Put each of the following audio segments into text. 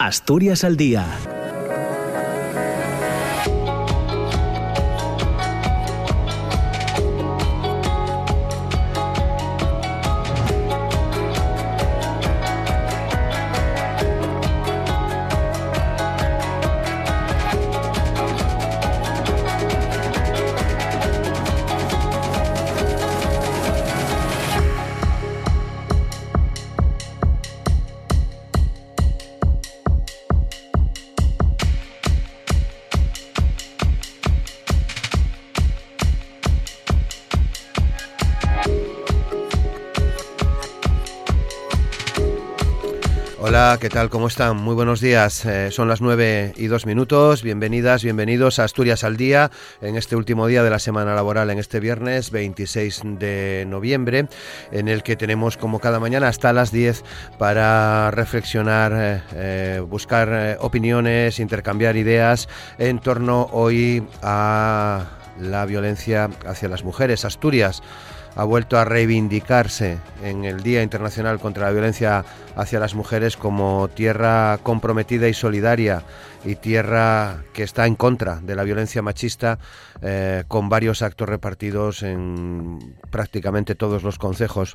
Asturias al día ¿qué tal? ¿Cómo están? Muy buenos días. Eh, son las nueve y dos minutos. Bienvenidas, bienvenidos a Asturias al Día en este último día de la semana laboral, en este viernes 26 de noviembre, en el que tenemos como cada mañana hasta las 10 para reflexionar, eh, eh, buscar opiniones, intercambiar ideas en torno hoy a la violencia hacia las mujeres. Asturias ha vuelto a reivindicarse en el Día Internacional contra la Violencia hacia las Mujeres como tierra comprometida y solidaria y tierra que está en contra de la violencia machista eh, con varios actos repartidos en prácticamente todos los concejos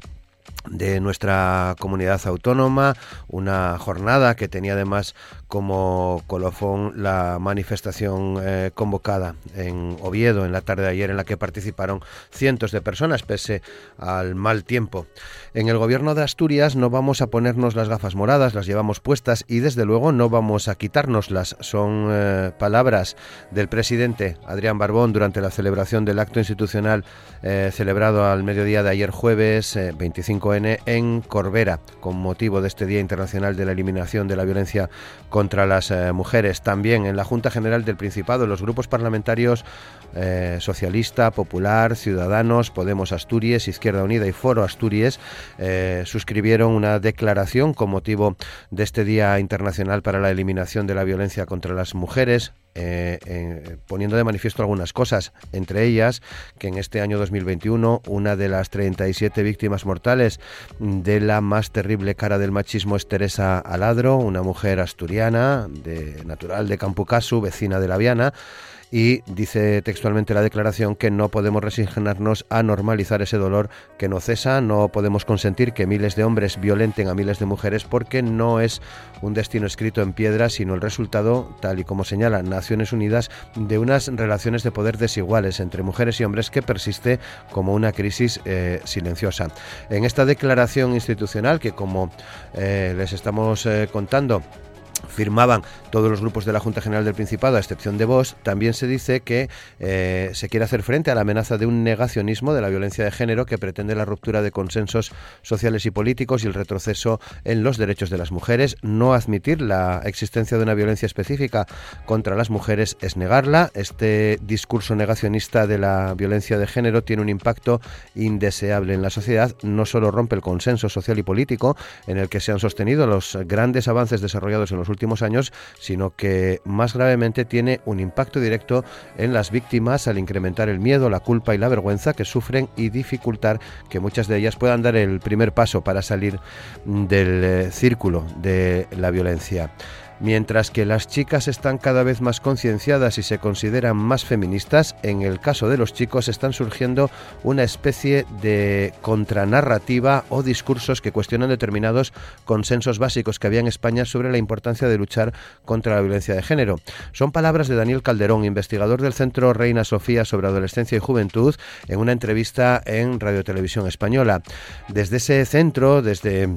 de nuestra comunidad autónoma, una jornada que tenía además como colofón la manifestación eh, convocada en Oviedo en la tarde de ayer en la que participaron cientos de personas pese al mal tiempo. En el gobierno de Asturias no vamos a ponernos las gafas moradas, las llevamos puestas y desde luego no vamos a quitárnoslas. Son eh, palabras del presidente Adrián Barbón durante la celebración del acto institucional eh, celebrado al mediodía de ayer jueves 25N en Corbera con motivo de este Día Internacional de la Eliminación de la Violencia contra las eh, mujeres. También en la Junta General del Principado, los grupos parlamentarios eh, Socialista, Popular, Ciudadanos, Podemos Asturias, Izquierda Unida y Foro Asturias eh, suscribieron una declaración con motivo de este Día Internacional para la Eliminación de la Violencia contra las Mujeres, eh, poniendo de manifiesto algunas cosas, entre ellas que en este año 2021 una de las 37 víctimas mortales de la más terrible cara del machismo es Teresa Aladro, una mujer asturiana, de, natural de Campucasu, vecina de La Viana, y dice textualmente la declaración que no podemos resignarnos a normalizar ese dolor que no cesa, no podemos consentir que miles de hombres violenten a miles de mujeres porque no es un destino escrito en piedra, sino el resultado, tal y como señala Naciones Unidas, de unas relaciones de poder desiguales entre mujeres y hombres que persiste como una crisis eh, silenciosa. En esta declaración institucional que como eh, les estamos eh, contando, firmaban todos los grupos de la Junta General del Principado, a excepción de vos, también se dice que eh, se quiere hacer frente a la amenaza de un negacionismo de la violencia de género que pretende la ruptura de consensos sociales y políticos y el retroceso en los derechos de las mujeres. No admitir la existencia de una violencia específica contra las mujeres es negarla. Este discurso negacionista de la violencia de género tiene un impacto indeseable en la sociedad. No solo rompe el consenso social y político en el que se han sostenido los grandes avances desarrollados en los últimos años, sino que más gravemente tiene un impacto directo en las víctimas al incrementar el miedo, la culpa y la vergüenza que sufren y dificultar que muchas de ellas puedan dar el primer paso para salir del eh, círculo de la violencia. Mientras que las chicas están cada vez más concienciadas y se consideran más feministas, en el caso de los chicos están surgiendo una especie de contranarrativa o discursos que cuestionan determinados consensos básicos que había en España sobre la importancia de luchar contra la violencia de género. Son palabras de Daniel Calderón, investigador del Centro Reina Sofía sobre Adolescencia y Juventud, en una entrevista en Radio Televisión Española. Desde ese centro, desde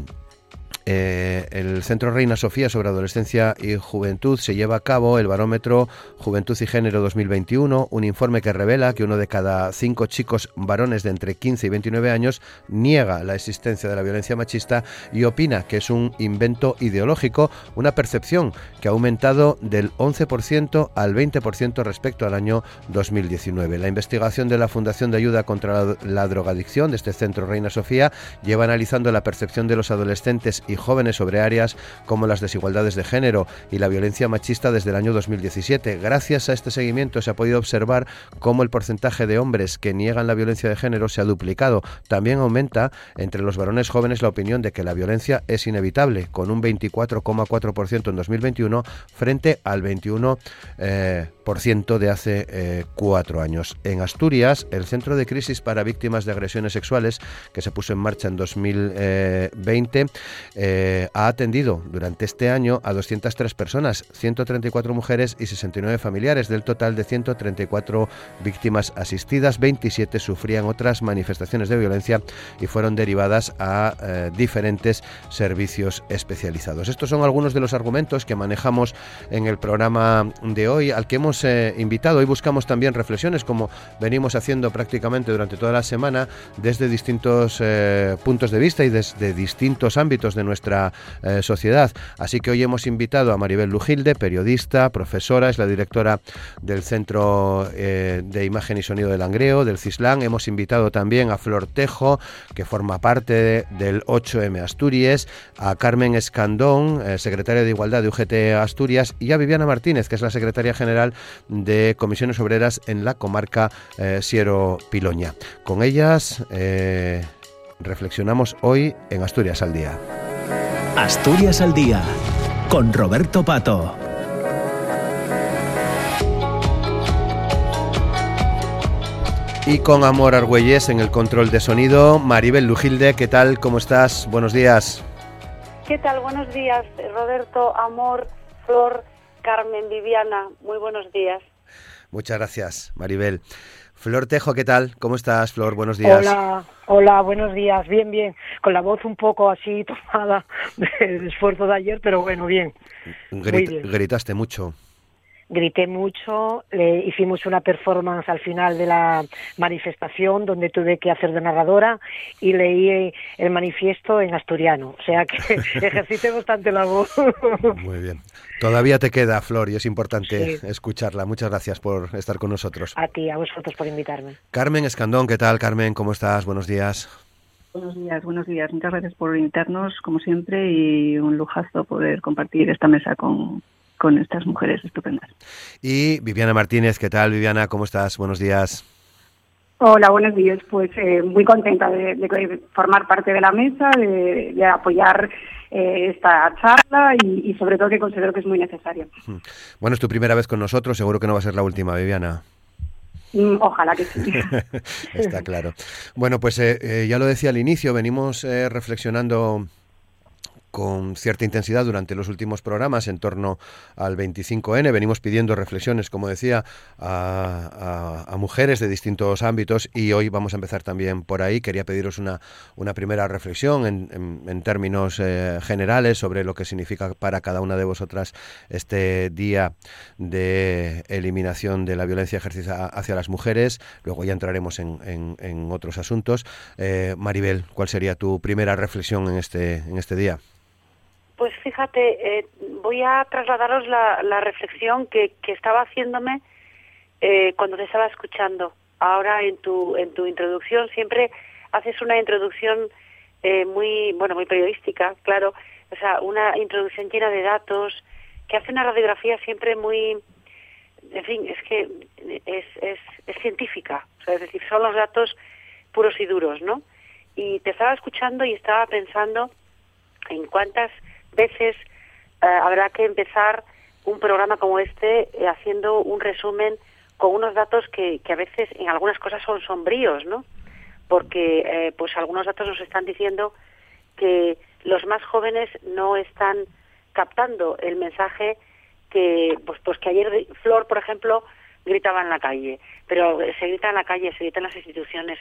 eh, el Centro Reina Sofía sobre Adolescencia y Juventud se lleva a cabo el barómetro Juventud y Género 2021, un informe que revela que uno de cada cinco chicos varones de entre 15 y 29 años niega la existencia de la violencia machista y opina que es un invento ideológico, una percepción que ha aumentado del 11% al 20% respecto al año 2019. La investigación de la Fundación de Ayuda contra la Drogadicción de este Centro Reina Sofía lleva analizando la percepción de los adolescentes y jóvenes sobre áreas como las desigualdades de género y la violencia machista desde el año 2017. Gracias a este seguimiento se ha podido observar cómo el porcentaje de hombres que niegan la violencia de género se ha duplicado. También aumenta entre los varones jóvenes la opinión de que la violencia es inevitable, con un 24,4% en 2021 frente al 21% eh, por ciento de hace eh, cuatro años. En Asturias, el Centro de Crisis para Víctimas de Agresiones Sexuales, que se puso en marcha en 2020, eh, ha atendido durante este año a 203 personas, 134 mujeres y 69 familiares. Del total de 134 víctimas asistidas, 27 sufrían otras manifestaciones de violencia y fueron derivadas a eh, diferentes servicios especializados. Estos son algunos de los argumentos que manejamos en el programa de hoy, al que hemos eh, invitado. Hoy buscamos también reflexiones, como venimos haciendo prácticamente durante toda la semana, desde distintos eh, puntos de vista y desde distintos ámbitos de nuestra sociedad. Así que hoy hemos invitado a Maribel Lujilde, periodista, profesora, es la directora del Centro de Imagen y Sonido del Langreo, del CISLAN. Hemos invitado también a Flor Tejo, que forma parte del 8M Asturias, a Carmen Escandón, eh, secretaria de Igualdad de UGT Asturias, y a Viviana Martínez, que es la secretaria general de Comisiones Obreras en la comarca eh, Siero Piloña. Con ellas eh, reflexionamos hoy en Asturias al Día. Asturias al Día, con Roberto Pato. Y con Amor Argüelles en el control de sonido, Maribel Lujilde, ¿qué tal? ¿Cómo estás? Buenos días. ¿Qué tal? Buenos días, Roberto, Amor, Flor, Carmen, Viviana. Muy buenos días. Muchas gracias, Maribel. Flor Tejo, ¿qué tal? ¿Cómo estás, Flor? Buenos días. Hola, hola, buenos días. Bien, bien. Con la voz un poco así tomada del esfuerzo de ayer, pero bueno, bien. Gritaste mucho grité mucho, le hicimos una performance al final de la manifestación donde tuve que hacer de narradora y leí el manifiesto en asturiano, o sea que ejercité bastante la voz. Muy bien. Todavía te queda, Flor, y es importante escucharla. Muchas gracias por estar con nosotros. A ti, a vosotros por invitarme. Carmen Escandón, ¿qué tal, Carmen? ¿Cómo estás? Buenos días. Buenos días, buenos días. Muchas gracias por invitarnos, como siempre, y un lujazo poder compartir esta mesa con, con estas mujeres estupendas. Y Viviana Martínez, ¿qué tal Viviana? ¿Cómo estás? Buenos días. Hola, buenos días. Pues eh, muy contenta de, formar parte de la mesa, de, apoyar eh, esta charla y, sobre todo que considero que es muy necesario. Hmm. Bueno, es tu primera vez con nosotros, seguro que no va a ser la última, Viviana. Mm, ojalá que sí. Está claro. Bueno, pues eh, ya lo decía al inicio, venimos reflexionando con cierta intensidad durante los últimos programas en torno al 25N. Venimos pidiendo reflexiones, como decía, a, mujeres de distintos ámbitos y hoy vamos a empezar también por ahí. Quería pediros una, una primera reflexión en, términos eh, generales sobre lo que significa para cada una de vosotras este día de eliminación de la violencia ejercida hacia las mujeres. Luego ya entraremos en, en, otros asuntos. Eh, Maribel, ¿cuál sería tu primera reflexión en este, en este día? Pues fíjate, eh, voy a trasladaros la, reflexión que, estaba haciéndome eh, cuando te estaba escuchando. Ahora en tu en tu introducción siempre haces una introducción eh, muy bueno muy periodística, claro, o sea una introducción llena de datos que hace una radiografía siempre muy, en fin, es que es, es, es científica, o sea, es decir, son los datos puros y duros, ¿no? Y te estaba escuchando y estaba pensando en cuántas veces eh, habrá que empezar un programa como este eh, haciendo un resumen con unos datos que, que, a veces en algunas cosas son sombríos, ¿no? Porque eh, pues algunos datos nos están diciendo que los más jóvenes no están captando el mensaje que pues pues que ayer Flor, por ejemplo, gritaba en la calle, pero se grita en la calle, se grita en las instituciones,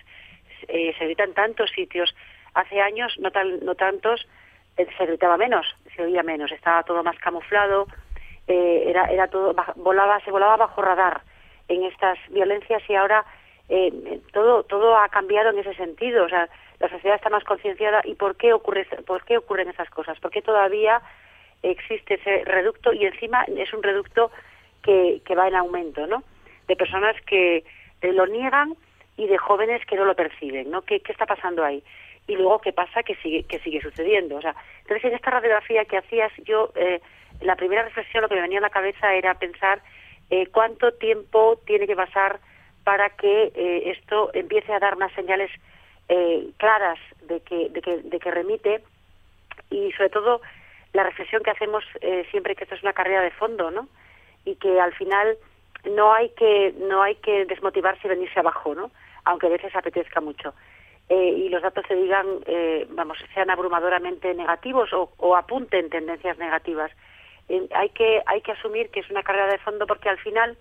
se grita en tantos sitios. Hace años, no, tal, no tantos, se gritaba menos, se oía menos, estaba todo más camuflado, eh, era, era todo, volaba, se volaba bajo radar en estas violencias y ahora eh, todo, todo ha cambiado en ese sentido, o sea, la sociedad está más concienciada y por qué ocurre, por qué ocurren esas cosas, por qué todavía existe ese reducto y encima es un reducto que, que va en aumento, ¿no? De personas que lo niegan y de jóvenes que no lo perciben, ¿no? ¿Qué, qué está pasando ahí? Y luego qué pasa que sigue que sigue sucediendo o sea entonces en esta radiografía que hacías yo eh, la primera reflexión lo que me venía a la cabeza era pensar eh, cuánto tiempo tiene que pasar para que eh, esto empiece a dar unas señales claras de que, de, que, de que remite y sobre todo la reflexión que hacemos siempre que esto es una carrera de fondo, ¿no? Y que al final no hay que no hay que desmotivarse y venirse abajo, ¿no? Aunque a veces apetezca mucho. Eh, y los datos se digan, eh, vamos, sean abrumadoramente negativos o, o apunten tendencias negativas. Eh, hay que hay que asumir que es una carrera de fondo porque al final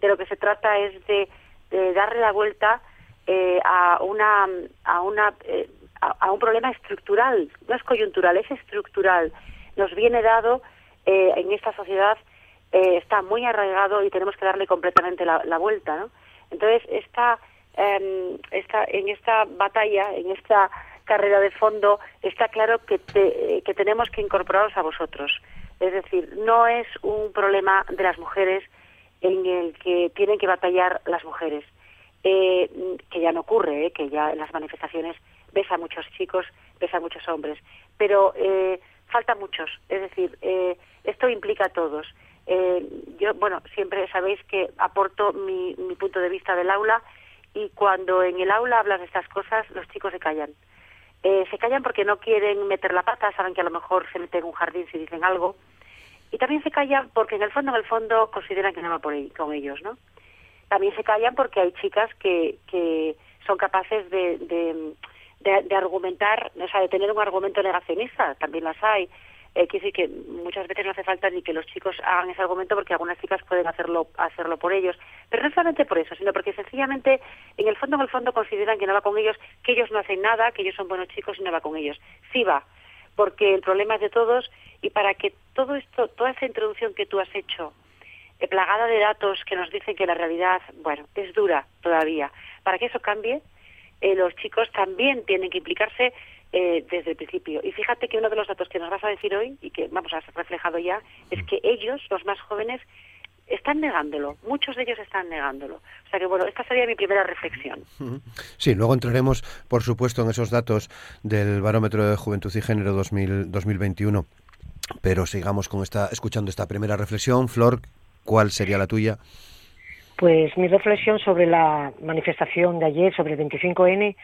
de lo que se trata es de, darle la vuelta eh, a una a una a, un problema estructural. No es coyuntural es estructural. Nos viene dado en esta sociedad está muy arraigado y tenemos que darle completamente la, la vuelta no entonces esta eh, esta en esta batalla en esta carrera de fondo está claro que te, que tenemos que incorporaros a vosotros. Es decir no es un problema de las mujeres en el que tienen que batallar las mujeres. Eh, que ya no ocurre, eh, que ya en las manifestaciones ves muchos chicos, ves muchos hombres, pero eh, falta muchos, es decir, eh, esto implica a todos. Eh, yo, bueno, siempre sabéis que aporto mi punto de vista del aula y cuando en el aula hablas de estas cosas, los chicos se callan. Eh, se callan porque no quieren meter la pata, saben que a lo mejor se meten en un jardín si dicen algo, y también se callan porque en el fondo, en el fondo, consideran que no va por ahí, con ellos, ¿no? también se callan porque hay chicas que, que son capaces de, de, de, de argumentar, o sea, de tener un argumento negacionista, también las hay. Eh, decir que muchas veces no hace falta ni que los chicos hagan ese argumento porque algunas chicas pueden hacerlo hacerlo por ellos. Pero no solamente por eso, sino porque sencillamente en el fondo en el fondo consideran que no va con ellos, que ellos no hacen nada, que ellos son buenos chicos y no va con ellos. Sí va, porque el problema es de todos y para que todo esto, toda esa introducción que tú has hecho plagada de datos que nos dicen que la realidad, bueno, es dura todavía. Para que eso cambie, eh, los chicos también tienen que implicarse eh, desde el principio. Y fíjate que uno de los datos que nos vas a decir hoy, y que vamos a ser reflejado ya, es que ellos, los más jóvenes, están negándolo, muchos de ellos están negándolo. O sea que bueno, esta sería mi primera reflexión. Sí, luego entraremos, por supuesto, en esos datos del Barómetro de Juventud y Género 2000, 2021. Pero sigamos con esta, escuchando esta primera reflexión. Flor, ¿Cuál sería la tuya? Pues mi reflexión sobre la manifestación de ayer, sobre el 25N,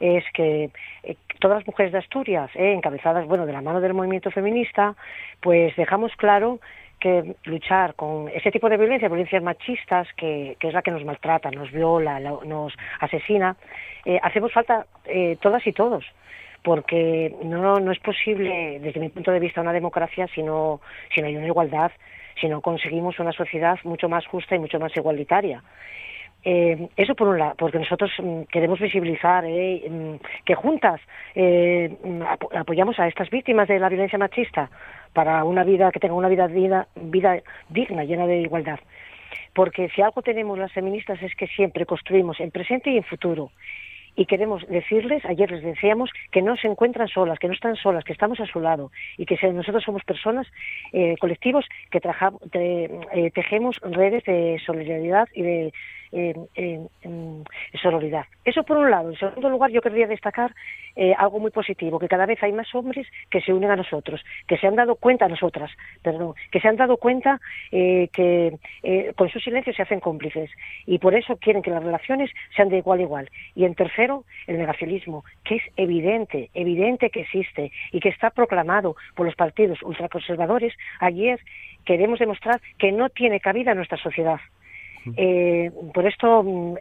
es que eh, todas las mujeres de Asturias, eh, encabezadas, bueno, de la mano del movimiento feminista, pues dejamos claro que luchar con ese tipo de violencia, violencias machistas, que, es la que nos maltrata, nos viola, la, nos asesina, eh, hacemos falta eh, todas y todos porque no, no es posible, desde mi punto de vista, una democracia si no, si no hay una igualdad si no conseguimos una sociedad mucho más justa y mucho más igualitaria. Eh, eso por un lado, porque nosotros mm, queremos visibilizar eh, mm, que juntas eh, mm, ap apoyamos a estas víctimas de la violencia machista para una vida que tenga una vida, vida, vida digna, llena de igualdad. Porque si algo tenemos las feministas es que siempre construimos en presente y en futuro y queremos decirles, ayer les decíamos, que no se encuentran solas, que no están solas, que estamos a su lado y que nosotros somos personas, eh, colectivos, que traja, eh, tejemos redes de solidaridad y de eh, eh, sororidad. Eso por un lado. En segundo lugar, yo querría destacar eh, algo muy positivo, que cada vez hay más hombres que se unen a nosotros, que se han dado cuenta, a nosotras, perdón, que se han dado cuenta que con su silencio se hacen cómplices y por eso quieren que las relaciones sean de igual a igual. Y en tercero, el negacionismo, que es evidente, evidente que existe y que está proclamado por los partidos ultraconservadores. Ayer queremos demostrar que no tiene cabida en nuestra sociedad. Eh, por esto, mm,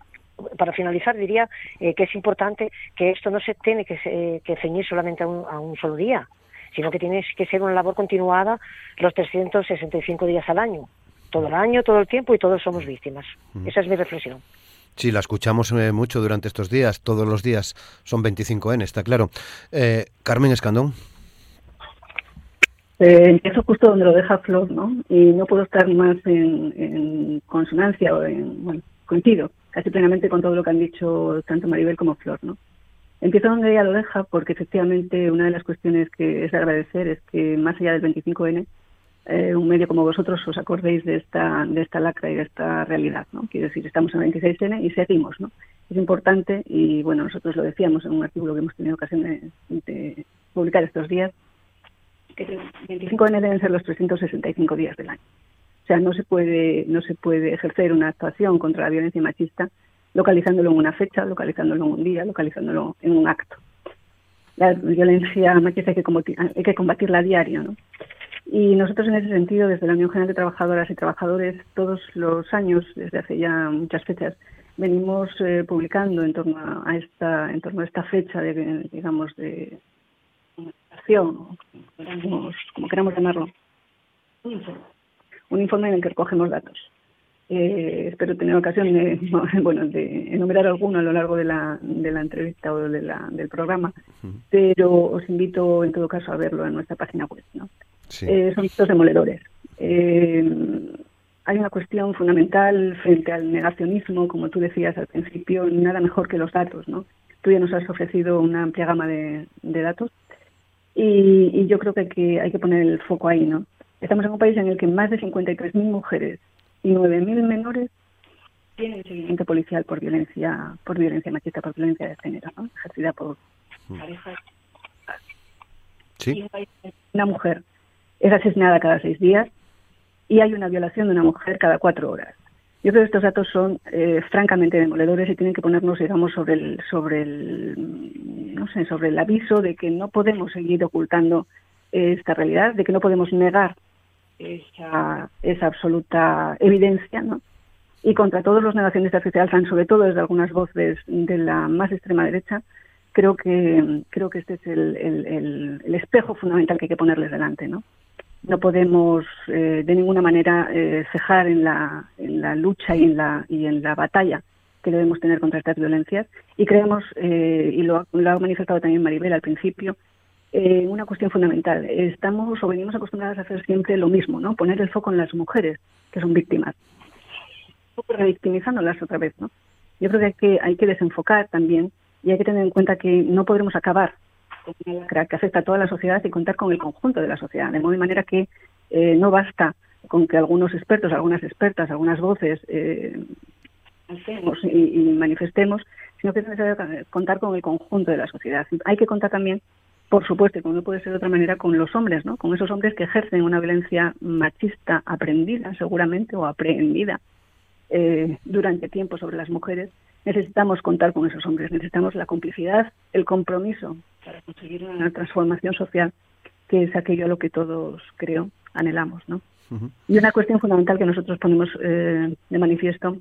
para finalizar, diría eh, que es importante que esto no se tiene que, que ceñir solamente a un, a un solo día, sino que tiene que ser una labor continuada los 365 días al año, todo el año, todo el tiempo y todos somos víctimas. Uh -huh. Esa es mi reflexión. Sí, la escuchamos eh, mucho durante estos días, todos los días son 25N, está claro. Eh, Carmen Escandón. Eh, empiezo justo donde lo deja Flor, ¿no? Y no puedo estar más en, consonancia o en, bueno, coincido casi plenamente con todo lo que han dicho tanto Maribel como Flor, ¿no? Empiezo donde ella lo deja porque efectivamente una de las cuestiones que es de agradecer es que más allá del 25N eh, un medio como vosotros os acordéis de esta, de esta lacra y de esta realidad, ¿no? Quiero decir, estamos en 26N y seguimos, ¿no? Es importante y, bueno, nosotros lo decíamos en un artículo que hemos tenido ocasión de, publicar estos días, que el 25N deben ser los 365 días del año. O sea, no se puede, no se puede ejercer una actuación contra la violencia machista localizándolo en una fecha, localizándolo en un día, localizándolo en un acto. La violencia machista hay que, hay que combatirla a diario, ¿no? Y nosotros en ese sentido, desde la Unión General de Trabajadoras y Trabajadores, todos los años, desde hace ya muchas fechas, venimos eh, publicando en torno a esta, en torno a esta fecha de, digamos, de acción, como queramos llamarlo, un informe en el que recogemos datos. Eh, espero tener ocasión de, bueno, de enumerar alguno a lo largo de la, de la entrevista o de la, del programa, pero os invito en todo caso a verlo en nuestra página web. ¿no? Eh, son estos demoledores. Eh, hay una cuestión fundamental frente al negacionismo, como tú decías al principio, nada mejor que los datos. ¿no? Tú ya nos has ofrecido una amplia gama de, datos y, y, yo creo que hay, que hay que poner el foco ahí. ¿no? Estamos en un país en el que más de 53.000 mujeres y 9.000 menores tienen seguimiento policial por violencia por violencia machista, por violencia de género, ¿no? ejercida por mm. parejas. ¿Sí? una mujer es asesinada cada seis días y hay una violación de una mujer cada cuatro horas. Yo creo que estos datos son eh, francamente demoledores y tienen que ponernos, digamos, sobre el, sobre el, no sé, sobre el aviso de que no podemos seguir ocultando esta realidad, de que no podemos negar esa, esa absoluta evidencia, ¿no? Y contra todos los negacionistas que se alzan, sobre todo desde algunas voces de la más extrema derecha, creo que creo que este es el, el, el, espejo fundamental que hay que ponerles delante, ¿no? No podemos eh, de ninguna manera eh, cejar en la, en la lucha y en la y en la batalla que debemos tener contra estas violencias y creemos eh, y lo, lo ha manifestado también Maribel al principio eh, una cuestión fundamental. Estamos o venimos acostumbradas a hacer siempre lo mismo, ¿no? Poner el foco en las mujeres que son víctimas, revictimizándolas otra vez, ¿no? Yo creo que hay que hay que desenfocar también y hay que tener en cuenta que no podremos acabar que afecta a toda la sociedad y contar con el conjunto de la sociedad, de modo y manera que eh, no basta con que algunos expertos, algunas expertas, algunas voces eh, y, y manifestemos, sino que es necesario contar con el conjunto de la sociedad. Hay que contar también por supuesto, como no puede ser de otra manera, con los hombres, ¿no? Con esos hombres que ejercen una violencia machista aprendida, seguramente, o aprendida eh, durante tiempo sobre las mujeres. Necesitamos contar con esos hombres, necesitamos la complicidad, el compromiso para conseguir una transformación social, que es aquello a lo que todos, creo, anhelamos, ¿no? Y una cuestión fundamental que nosotros ponemos eh, de manifiesto,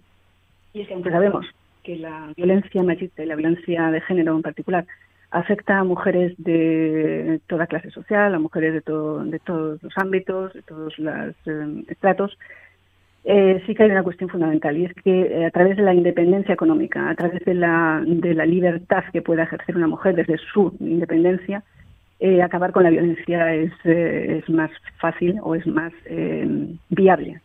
y es que aunque sabemos que la violencia machista y la violencia de género en particular afecta a mujeres de toda clase social, a mujeres de, todo, de todos los ámbitos, de todos los eh, estratos. Eh, sí que hay una cuestión fundamental y es que eh, a través de la independencia económica, a través de la, de la libertad que pueda ejercer una mujer desde su independencia, acabar con la violencia es, es más fácil o es más viable.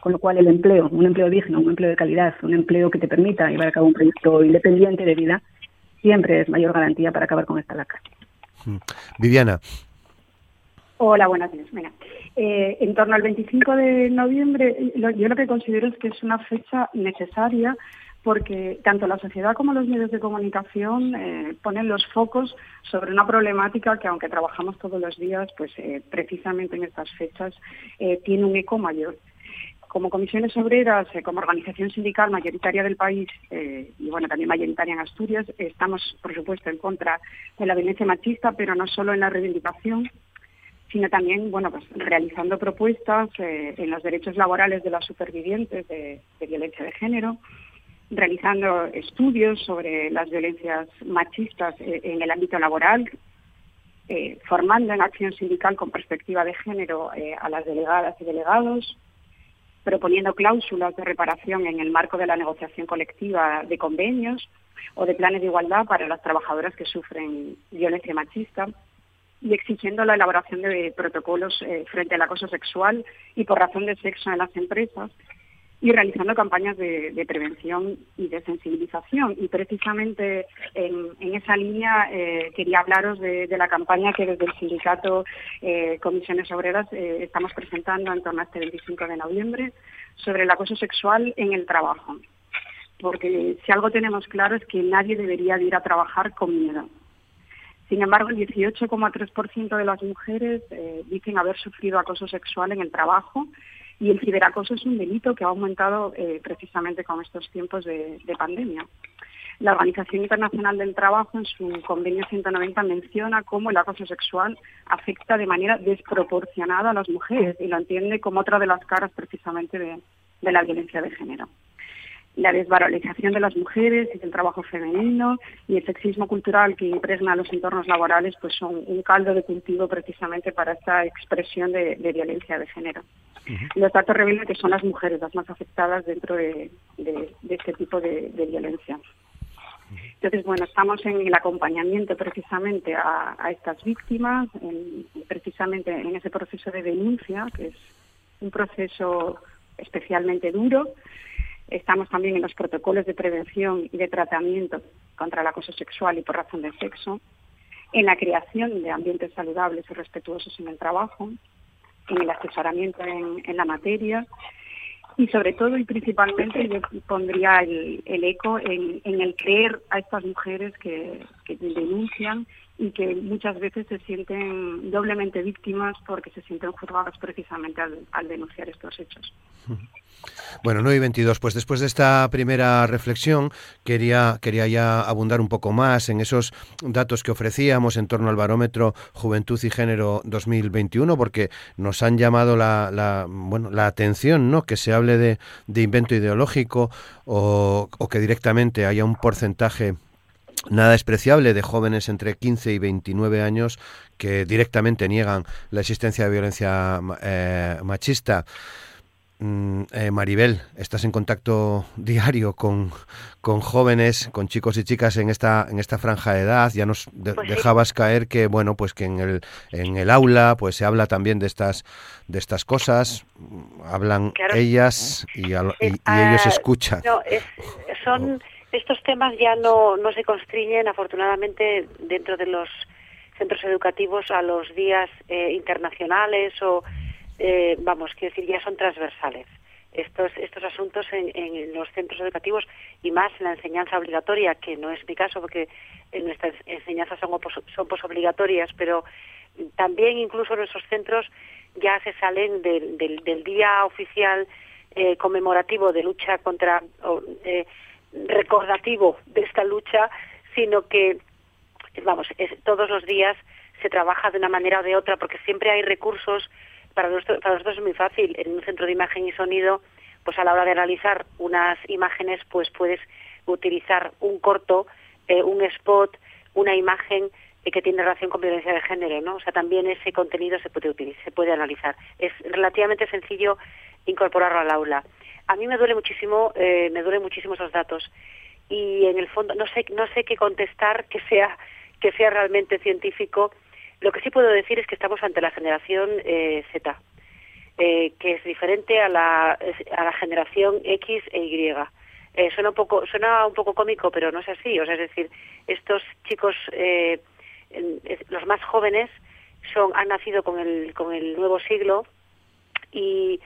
Con lo cual el empleo, un empleo digno, un empleo de calidad, un empleo que te permita llevar a cabo un proyecto independiente de vida, siempre es mayor garantía para acabar con esta lacra. Mm. Viviana. Hola, buenas noches. Eh, en torno al 25 de noviembre, yo lo que considero es que es una fecha necesaria porque tanto la sociedad como los medios de comunicación eh, ponen los focos sobre una problemática que, aunque trabajamos todos los días, pues eh, precisamente en estas fechas tiene un eco mayor. Como comisiones obreras, como organización sindical mayoritaria del país y bueno también mayoritaria en Asturias, estamos por supuesto en contra de la violencia machista, pero no solo en la reivindicación, sino también bueno pues realizando propuestas eh, en los derechos laborales de las supervivientes de, violencia de género, realizando estudios sobre las violencias machistas en el ámbito laboral, formando en acción sindical con perspectiva de género a las delegadas y delegados, proponiendo cláusulas de reparación en el marco de la negociación colectiva de convenios o de planes de igualdad para las trabajadoras que sufren violencia machista y exigiendo la elaboración de protocolos eh, frente al acoso sexual y por razón de sexo en las empresas y realizando campañas de, prevención y de sensibilización. Y precisamente en, esa línea eh, quería hablaros de, la campaña que desde el sindicato eh, Comisiones Obreras estamos presentando en torno a este 25 de noviembre sobre el acoso sexual en el trabajo. Porque si algo tenemos claro es que nadie debería ir a trabajar con miedo. Sin embargo, el 18,3% de las mujeres dicen haber sufrido acoso sexual en el trabajo y el ciberacoso es un delito que ha aumentado eh, precisamente con estos tiempos de, pandemia. La Organización Internacional del Trabajo en su convenio 190 menciona cómo el acoso sexual afecta de manera desproporcionada a las mujeres y lo entiende como otra de las caras precisamente de, la violencia de género. La desvalorización de las mujeres y del trabajo femenino y el sexismo cultural que impregna los entornos laborales pues son un caldo de cultivo precisamente para esta expresión de violencia de género. Los datos revelan que son las mujeres las más afectadas dentro de, este tipo de, violencia. Entonces, bueno, estamos en el acompañamiento precisamente a, estas víctimas, precisamente en ese proceso de denuncia, que es un proceso especialmente duro. Estamos también en los protocolos de prevención y de tratamiento contra el acoso sexual y por razón de sexo, en la creación de ambientes saludables y respetuosos en el trabajo, en el asesoramiento en, la materia y sobre todo y principalmente yo pondría el, eco en, el creer a estas mujeres que, denuncian y que muchas veces se sienten doblemente víctimas porque se sienten juzgadas precisamente al denunciar estos hechos. Bueno, 9 y 22. Pues después de esta primera reflexión, quería, quería ya abundar un poco más en esos datos que ofrecíamos en torno al barómetro Juventud y Género 2021, porque nos han llamado la, la bueno, la atención ¿no? que se hable de, de invento ideológico o, que directamente haya un porcentaje nada despreciable de jóvenes entre 15 y 29 años que directamente niegan la existencia de violencia eh, machista. Mm, eh, Maribel, estás en contacto diario con, con, jóvenes, con chicos y chicas en esta en esta franja de edad. Ya nos pues dejabas caer que bueno, pues que en el en el aula pues se habla también de estas de estas cosas. Hablan ellas y, ellos ah, escuchan. son estos temas ya no no se constriñen afortunadamente dentro de los centros educativos a los días eh, internacionales o eh, vamos, quiero decir, ya son transversales. Estos, estos asuntos en, los centros educativos y más en la enseñanza obligatoria, que no es mi caso porque en nuestras enseñanzas son, son posobligatorias, pero también incluso nuestros centros ya se salen del, del, día oficial eh, conmemorativo de lucha contra, eh, recordativo de esta lucha, sino que, vamos, todos los días se trabaja de una manera o de otra porque siempre hay recursos para nosotros, es muy fácil. En un centro de imagen y sonido, pues a la hora de analizar unas imágenes, pues puedes utilizar un corto, eh, un spot, una imagen eh, que tiene relación con violencia de género, ¿no? O sea, también ese contenido se puede utilizar, se puede analizar. Es relativamente sencillo incorporarlo al aula. A mí me duele muchísimo, eh, me duelen muchísimo esos datos y en el fondo no sé, no sé qué contestar que sea que sea realmente científico lo que sí puedo decir es que estamos ante la generación eh, Z, eh, que es diferente a la, a la generación X e Y. Eh, suena un poco suena un poco cómico, pero no es así. O sea, es decir, estos chicos, los más jóvenes, son han nacido con el con el nuevo siglo y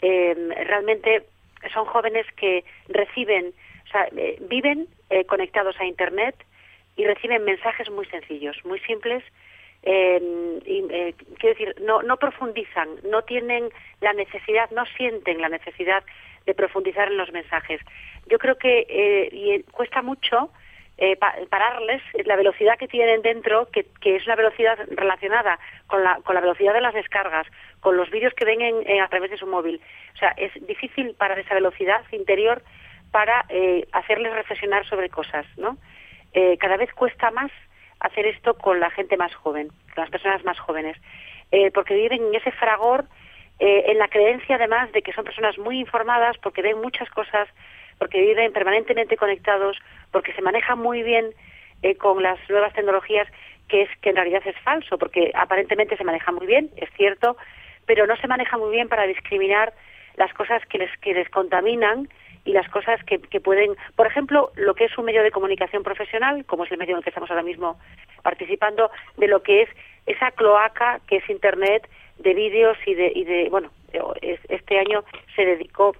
realmente son jóvenes que reciben, o sea, viven conectados a Internet y reciben mensajes muy sencillos, muy simples eh, eh, quiero decir, no, no profundizan, no tienen la necesidad, no sienten la necesidad de profundizar en los mensajes. Yo creo que eh, y cuesta mucho eh, pararles la velocidad que tienen dentro, que, es una velocidad relacionada con la, con la velocidad de las descargas, con los vídeos que ven en, a través de su móvil. O sea, es difícil parar esa velocidad interior para eh, hacerles reflexionar sobre cosas, ¿no? Eh, cada vez cuesta más hacer esto con la gente más joven, con las personas más jóvenes, eh, porque viven en ese fragor, eh, en la creencia además de que son personas muy informadas, porque ven muchas cosas, porque viven permanentemente conectados, porque se manejan muy bien eh, con las nuevas tecnologías, que es que en realidad es falso, porque aparentemente se maneja muy bien, es cierto, pero no se maneja muy bien para discriminar las cosas que les, que les contaminan y las cosas que, que pueden, por ejemplo, lo que es un medio de comunicación profesional, como es el medio en el que estamos ahora mismo participando, de lo que es esa cloaca que es Internet de vídeos y de, bueno, este año se dedicó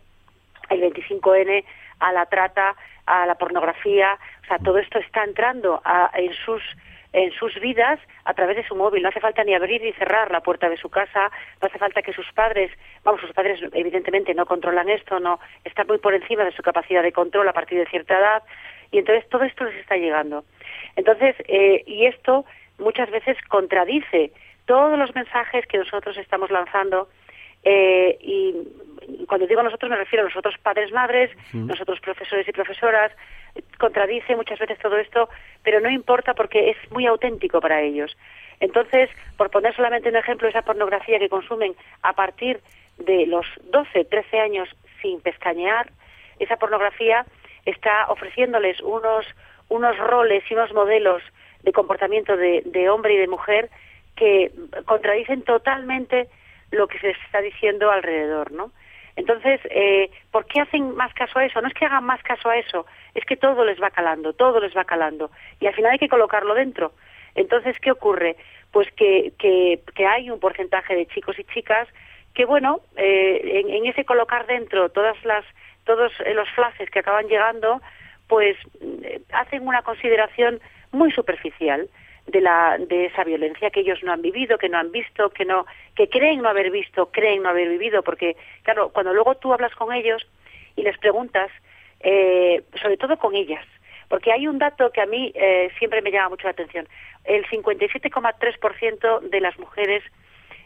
el 25N a la trata, a la pornografía, o sea, todo esto está entrando en sus en sus vidas a través de su móvil. No hace falta ni abrir ni cerrar la puerta de su casa, no hace falta que sus padres, vamos, sus padres evidentemente no controlan esto, no están muy por encima de su capacidad de control a partir de cierta edad y entonces todo esto les está llegando. Entonces, eh, y esto muchas veces contradice todos los mensajes que nosotros estamos lanzando eh, y cuando digo nosotros me refiero a nosotros padres, madres, nosotros profesores y profesoras, contradice muchas veces todo esto, pero no importa porque es muy auténtico para ellos. Entonces, por poner solamente un ejemplo, esa pornografía que consumen a partir de los 12, 13 años sin pescañear, esa pornografía está ofreciéndoles unos, unos roles y unos modelos de comportamiento de, de hombre y de mujer que contradicen totalmente lo que se está diciendo alrededor, ¿no? Entonces, eh, ¿por qué hacen más caso a eso? No es que hagan más caso a eso, es que todo les va calando, todo les va calando. Y al final hay que colocarlo dentro. Entonces, ¿qué ocurre? Pues que, que, hay un porcentaje de chicos y chicas que, bueno, eh, en, ese colocar dentro todas las, todos los flashes que acaban llegando, pues eh, hacen una consideración muy superficial de la de esa violencia que ellos no han vivido, que no han visto, que no que creen no haber visto, creen no haber vivido, porque claro, cuando luego tú hablas con ellos y les preguntas, eh, sobre todo con ellas, porque hay un dato que a mí eh, siempre me llama mucho la atención. El 57,3% de las mujeres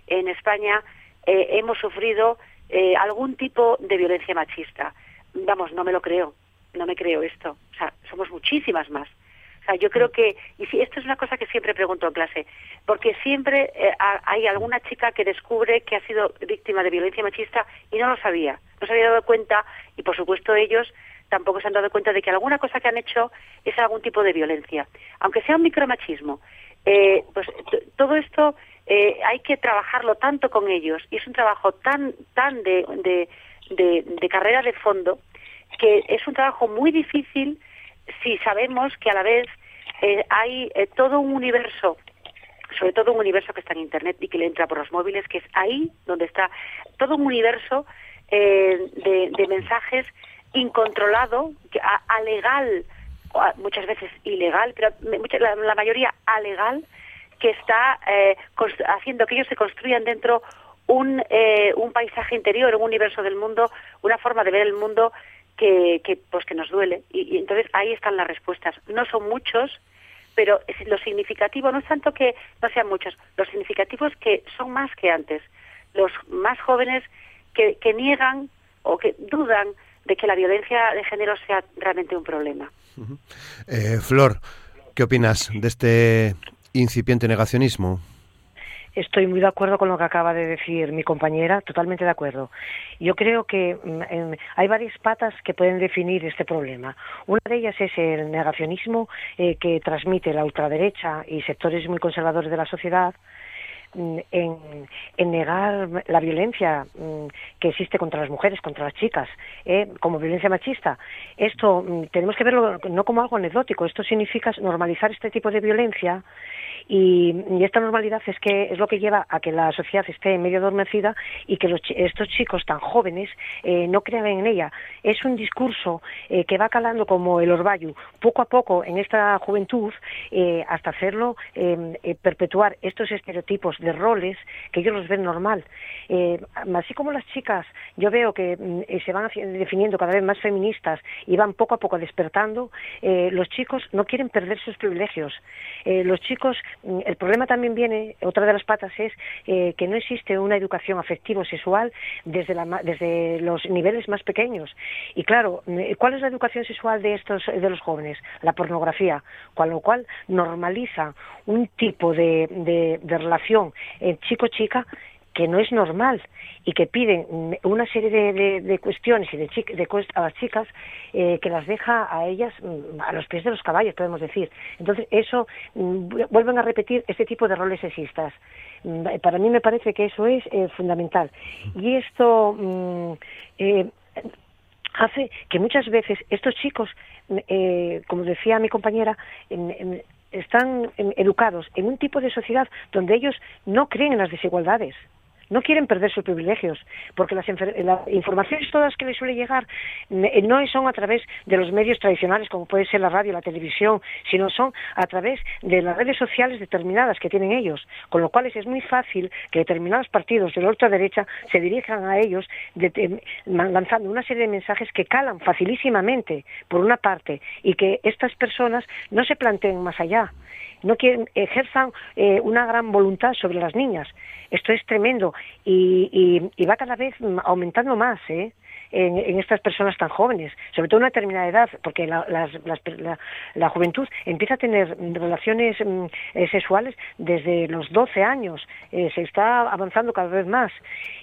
en España eh, hemos sufrido algún tipo de violencia machista. Vamos, no me lo creo, no me creo esto. O sea, somos muchísimas más. O sea, yo creo que, y si, esto es una cosa que siempre pregunto en clase, porque siempre eh, hay alguna chica que descubre que ha sido víctima de violencia machista y no lo sabía, no se había dado cuenta y por supuesto ellos tampoco se han dado cuenta de que alguna cosa que han hecho es algún tipo de violencia, aunque sea un micromachismo. Eh, pues todo esto eh, hay que trabajarlo tanto con ellos y es un trabajo tan tan de, de, de, de carrera de fondo que es un trabajo muy difícil si sabemos que a la vez eh, hay eh, todo un universo sobre todo un universo que está en Internet y que le entra por los móviles, que es ahí donde está todo un universo eh, de, mensajes incontrolado, alegal, muchas veces ilegal, pero la, la mayoría alegal, que está haciendo que ellos se construyan dentro un, un paisaje interior, un universo del mundo, una forma de ver el mundo que, que pues que nos duele. Y, entonces ahí están las respuestas. No son muchos pero lo significativo no es tanto que no sean muchos lo significativo es que son más que antes. Los más jóvenes que, que niegan o que dudan de que la violencia de género sea realmente un problema. Eh, Flor qué opinas de este incipiente negacionismo Estoy muy de acuerdo con lo que acaba de decir mi compañera, totalmente de acuerdo. Yo creo que mm, hay varias patas que pueden definir este problema. Una de ellas es el negacionismo eh, que transmite la ultraderecha y sectores muy conservadores de la sociedad, mm, en, negar la violencia mm, que existe contra las mujeres, contra las chicas, eh, como violencia machista. Esto tenemos que verlo no como algo anecdótico, esto significa normalizar este tipo de violencia y, esta normalidad es que es lo que lleva a que la sociedad esté medio adormecida y que estos chicos tan jóvenes eh, no crean en ella. Es un discurso eh, que va calando como el orvallo, poco a poco en esta juventud, eh, hasta hacerlo em, perpetuar estos estereotipos de roles que ellos los ven normal. así como las chicas, yo veo que mm, se van definiendo cada vez más feministas y van poco a poco despertando, los chicos no quieren perder sus privilegios. los chicos Mm, el problema también viene, otra de las patas es eh, que no existe una educación afectivo-sexual desde, desde los niveles más pequeños. Y claro, mm, ¿cuál es la educación sexual de estos de los jóvenes? La pornografía, con lo cual normaliza un tipo de, de, relación chico-chica que no es normal y que piden una serie de, cuestiones y de, de a las chicas eh, que las deja a ellas mm, a los pies de los caballos, podemos decir. Entonces, eso mm, vuelven a repetir este tipo de roles sexistas. Mm, para mí me parece que eso es eh, fundamental. Y esto eh, hace que muchas veces estos chicos, como decía mi compañera, están educados en un tipo de sociedad donde ellos no creen en las desigualdades no quieren perder sus privilegios, porque las, informaciones todas que les suele llegar eh, no son a través de los medios tradicionales, como puede ser la radio, la televisión, sino son a través de las redes sociales determinadas que tienen ellos, con lo cual es muy fácil que determinados partidos de la ultraderecha se dirijan a ellos lanzando una serie de mensajes que calan facilísimamente, por una parte, y que estas personas no se planteen más allá. No quieren, ejerzan eh, una gran voluntad sobre las niñas. Esto es tremendo y, y, va cada vez aumentando más, ¿eh? En, estas personas tan jóvenes, sobre todo a una determinada edad, porque la, la, juventud empieza a tener relaciones mm, eh, sexuales desde los 12 años, eh, se está avanzando cada vez más.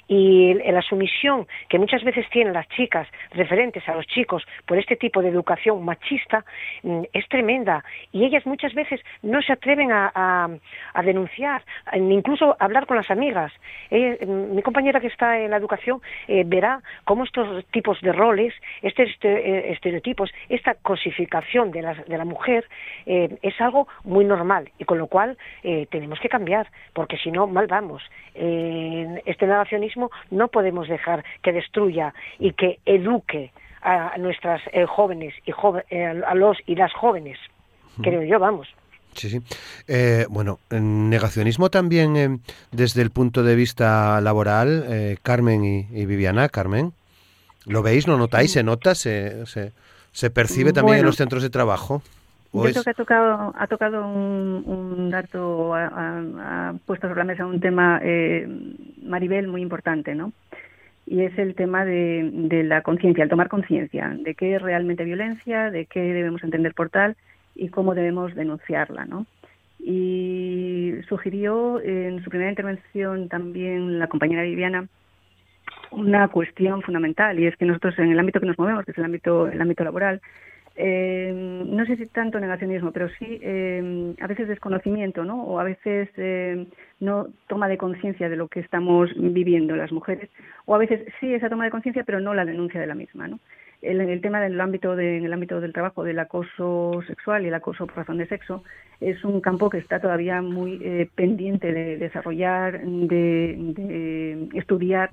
Y la sumisión que muchas veces tienen las chicas referentes a los chicos por este tipo de educación machista mm, es tremenda. Y ellas muchas veces no se atreven a, denunciar, incluso a hablar con las amigas. Mm, mi compañera que está en la educación eh, verá cómo estos tipos de roles, estos eh, estereotipos, esta cosificación de la, de la mujer eh, es algo muy normal y con lo cual eh, tenemos que cambiar, porque si no, mal vamos. este negacionismo no podemos dejar que destruya y que eduque a nuestras jóvenes y a los y las jóvenes, creo yo, vamos. Sí, sí. bueno, negacionismo también desde el punto de vista laboral, Carmen y, Viviana. Carmen. ¿Lo veis, lo notáis? ¿Se nota? ¿Se, se, percibe también en los centros de trabajo? Yo creo que ha tocado, ha tocado un, dato, ha, puesto sobre la mesa un tema, eh, Maribel, muy importante, ¿no? Y es el tema de, de la conciencia, el tomar conciencia de qué es realmente violencia, de qué debemos entender por tal y cómo debemos denunciarla, ¿no? Y sugirió en su primera intervención también la compañera Viviana una cuestión fundamental y es que nosotros en el ámbito que nos movemos, que es el ámbito, el ámbito laboral, eh, no sé si tanto negacionismo, pero sí eh, a veces desconocimiento, ¿no? O a veces eh, no toma de conciencia de lo que estamos viviendo las mujeres, o a veces sí esa toma de conciencia, pero no la denuncia de la misma, ¿no? El, tema del ámbito de, en el ámbito del trabajo del acoso sexual y el acoso por razón de sexo es un campo que está todavía muy pendiente de desarrollar, de, de estudiar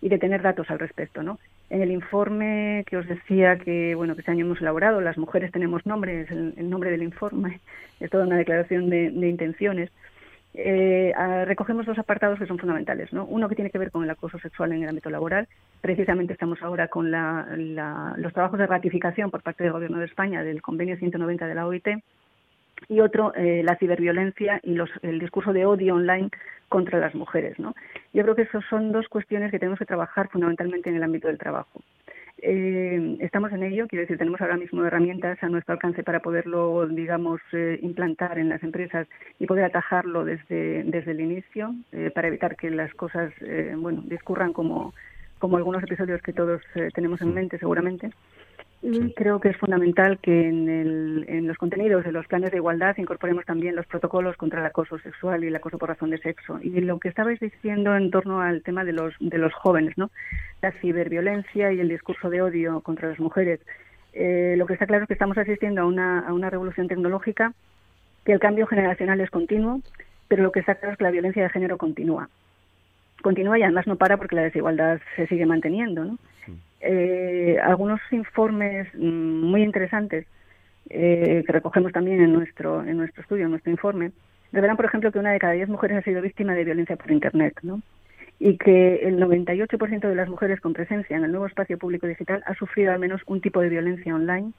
y de tener datos al respecto, ¿no? En el informe que os decía que, bueno, que este año hemos elaborado, las mujeres tenemos nombre, es el, nombre del informe, es toda una declaración de, intenciones, eh, recogemos dos apartados que son fundamentales, ¿no? Uno que tiene que ver con el acoso sexual en el ámbito laboral. Precisamente estamos ahora con los trabajos de ratificación por parte del Gobierno de España del Convenio 190 de la OIT y otro eh, la ciberviolencia y los, el discurso de odio online contra las mujeres. ¿no? Yo creo que esas son dos cuestiones que tenemos que trabajar fundamentalmente en el ámbito del trabajo. Eh, estamos en ello, quiero decir, tenemos ahora mismo herramientas a nuestro alcance para poderlo, digamos, eh, implantar en las empresas y poder atajarlo desde, desde el inicio eh, para evitar que las cosas, bueno, discurran como, como algunos episodios que todos tenemos en mente seguramente. Y creo que es fundamental que en, el, en, los contenidos de los planes de igualdad incorporemos también los protocolos contra el acoso sexual y el acoso por razón de sexo. Y lo que estabais diciendo en torno al tema de los, de los jóvenes, ¿no? La ciberviolencia y el discurso de odio contra las mujeres. Eh, lo que está claro es que estamos asistiendo a una, a una revolución tecnológica, que el cambio generacional es continuo, pero lo que está claro es que la violencia de género continúa. Continúa y además no para porque la desigualdad se sigue manteniendo, ¿no? Eh, algunos informes mm, muy interesantes eh, que recogemos también en nuestro, en nuestro estudio, en nuestro informe, revelan, por ejemplo, que una de cada diez mujeres ha sido víctima de violencia por Internet, ¿no? y que el 98% de las mujeres con presencia en el nuevo espacio público digital ha sufrido al menos un tipo de violencia online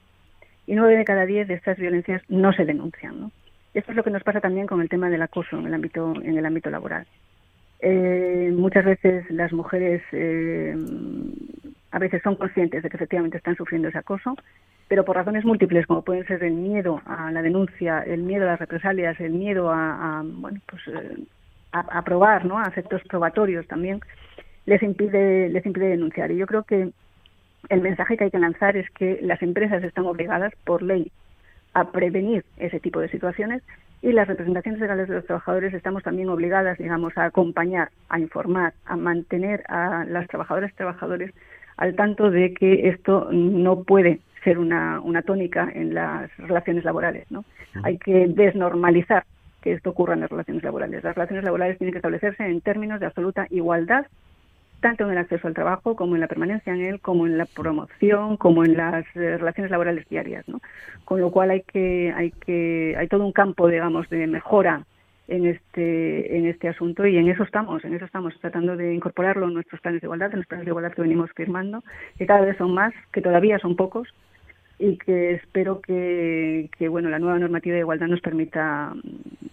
y nueve de cada diez de estas violencias no se denuncian. ¿no? Esto es lo que nos pasa también con el tema del acoso en el ámbito, en el ámbito laboral. Eh, muchas veces las mujeres a veces son conscientes de que efectivamente están sufriendo ese acoso, pero por razones múltiples, como pueden ser el miedo a la denuncia, el miedo a las represalias, el miedo a, bueno, pues, eh, aprobar, ¿no? A efectos probatorios también, les impide, les impide denunciar. Y yo creo que el mensaje que hay que lanzar es que las empresas están obligadas por ley a prevenir ese tipo de situaciones y las representaciones legales de los trabajadores estamos también obligadas, digamos, a acompañar, a informar, a mantener a las trabajadoras y trabajadores al tanto de que esto no puede ser una, una tónica en las relaciones laborales. ¿no? Hay que desnormalizar que esto ocurra en las relaciones laborales. Las relaciones laborales tienen que establecerse en términos de absoluta igualdad tanto en el acceso al trabajo como en la permanencia en él, como en la promoción, como en las eh, relaciones laborales diarias, ¿no? Con lo cual hay que hay que hay todo un campo, digamos, de mejora en este en este asunto y en eso estamos, en eso estamos tratando de incorporarlo en nuestros planes de igualdad, en los planes de igualdad que venimos firmando, que cada vez son más, que todavía son pocos, y que espero que, que, bueno la nueva normativa de igualdad nos permita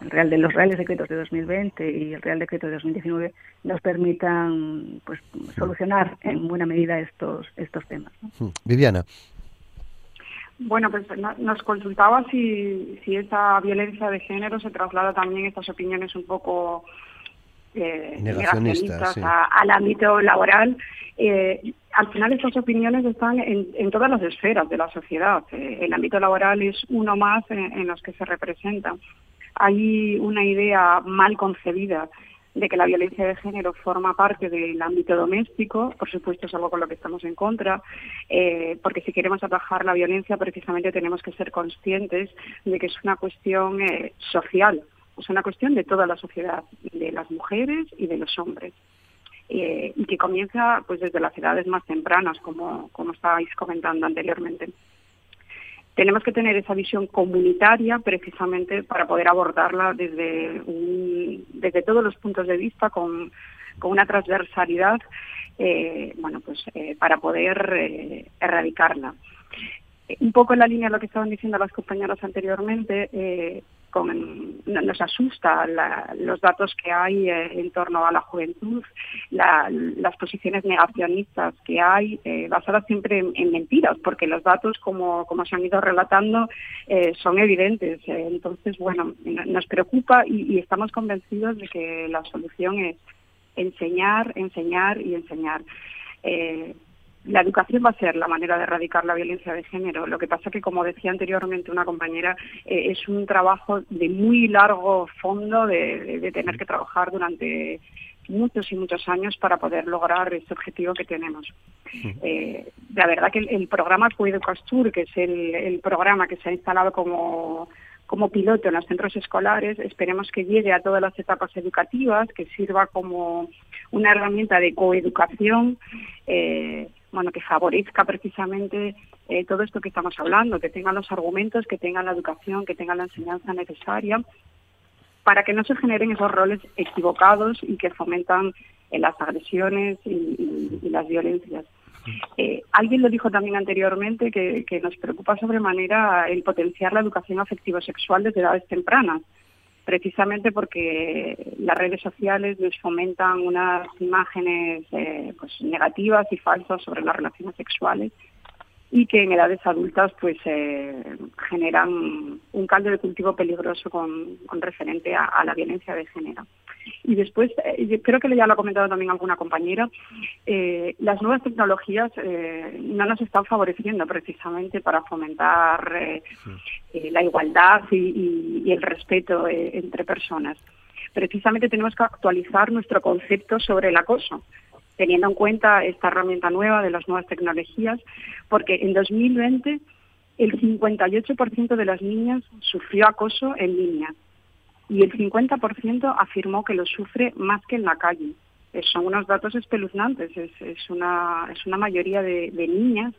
el real de los reales decretos de 2020 y el real decreto de 2019 nos permitan pues solucionar en buena medida estos estos temas hmm. Viviana bueno, pues nos consultaba si, si esa violencia de género se traslada también estas opiniones un poco eh, negacionistas al ámbito laboral. Eh, al final estas opiniones están en, todas las esferas de la sociedad. Eh, el ámbito laboral es uno más en, los que se representa. Hay una idea mal concebida de que la violencia de género forma parte del ámbito doméstico, por supuesto es algo con lo que estamos en contra, eh, porque si queremos atajar la violencia precisamente tenemos que ser conscientes de que es una cuestión eh, social, es una cuestión de toda la sociedad, de las mujeres y de los hombres. Eh, y que comienza pues desde las edades más tempranas, como, como estabais comentando anteriormente. Tenemos que tener esa visión comunitaria precisamente para poder abordarla desde, desde todos los puntos de vista, con, con una transversalidad, eh, bueno, pues eh, para poder erradicarla. Un poco en la línea de lo que estaban diciendo las compañeras anteriormente, nos asusta los datos que hay eh, en torno a la juventud, las posiciones negacionistas que hay, eh, basadas siempre en, mentiras, porque los datos, como, como se han ido relatando, eh, son evidentes. entonces, bueno, nos preocupa y estamos convencidos de que la solución es enseñar, enseñar y enseñar la educación va a ser la manera de erradicar la violencia de género. Lo que pasa que, como decía anteriormente una compañera, eh, es un trabajo de muy largo fondo de, tener que trabajar durante muchos y muchos años para poder lograr ese objetivo que tenemos. Eh, la verdad que el, programa Coeducastur, que es el, programa que se ha instalado como, como piloto en los centros escolares, esperemos que llegue a todas las etapas educativas, que sirva como una herramienta de coeducación eh, bueno, que favorezca precisamente eh, todo esto que estamos hablando, que tengan los argumentos, que tengan la educación, que tengan la enseñanza necesaria para que no se generen esos roles equivocados y que fomentan eh, las agresiones y, las violencias. Eh, alguien lo dijo también anteriormente que, que, nos preocupa sobremanera el potenciar la educación afectivo-sexual desde edades tempranas precisamente porque las redes sociales nos fomentan unas imágenes eh, pues negativas y falsas sobre las relaciones sexuales y que en edades adultas pues eh, generan un caldo de cultivo peligroso con, referente a, la violencia de género. Y después, eh, creo que ya lo ha comentado también alguna compañera, eh, las nuevas tecnologías eh, no nos están favoreciendo precisamente para fomentar la igualdad y el respeto entre personas. Precisamente tenemos que actualizar nuestro concepto sobre el acoso teniendo en cuenta esta herramienta nueva de las nuevas tecnologías, porque en 2020 el 58% de las niñas sufrió acoso en línea y el 50% afirmó que lo sufre más que en la calle. Eh, son unos datos espeluznantes. Es, una, es una mayoría de, niñas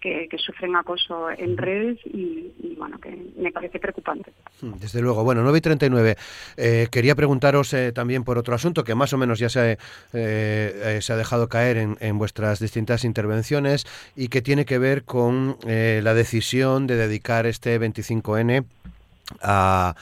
que, sufren acoso en redes y, bueno, que me parece preocupante. Hmm, desde luego. Bueno, 9 y 39. Eh, quería preguntaros eh, también por otro asunto que más o menos ya se, se ha dejado caer en, en, vuestras distintas intervenciones y que tiene que ver con la decisión de dedicar este 25N a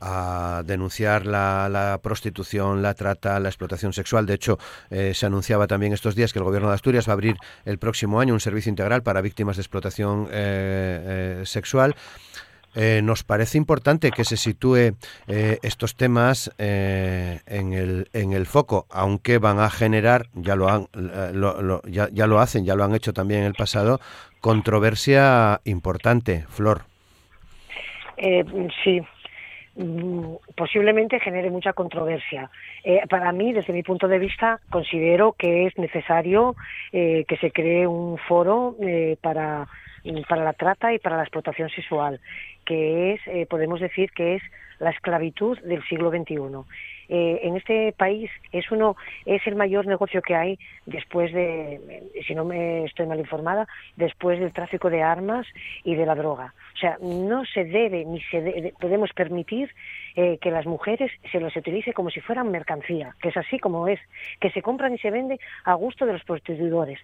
a denunciar la, prostitución, la trata, la explotación sexual. De hecho, eh, se anunciaba también estos días que el Gobierno de Asturias va a abrir el próximo año un servicio integral para víctimas de explotación eh, eh, sexual. Nos parece importante que se sitúe estos temas en, el, en el foco, aunque van a generar, ya lo, han, ya, ya lo hacen, ya lo han hecho también en el pasado, controversia importante. Flor. sí, posiblemente genere mucha controversia. para mí, desde mi punto de vista, considero que es necesario que se cree un foro para para la trata y para la explotación sexual, que es, eh, podemos decir que es la esclavitud del siglo XXI. Eh, en este país es uno es el mayor negocio que hay después de si no me estoy mal informada después del tráfico de armas y de la droga. O sea no se debe ni se podemos permitir eh, que las mujeres se los utilice como si fueran mercancía que es así como es que se compran y se vende a gusto de los prostituidores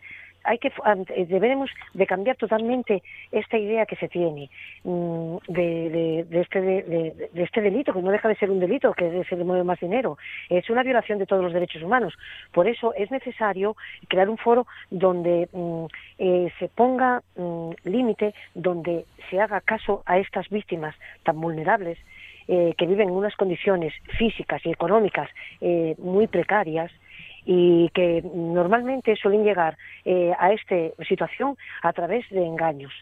hay que eh, deberemos de cambiar totalmente esta idea que se tiene mm, de, este de, este delito que no deja de ser un delito que se le mueve más dinero. Es una violación de todos los derechos humanos. Por eso es necesario crear un foro donde mm, eh, se ponga mm, límite donde se haga caso a estas víctimas tan vulnerables eh, que viven en unas condiciones físicas y económicas muy precarias y que normalmente suelen llegar eh, a esta situación a través de engaños.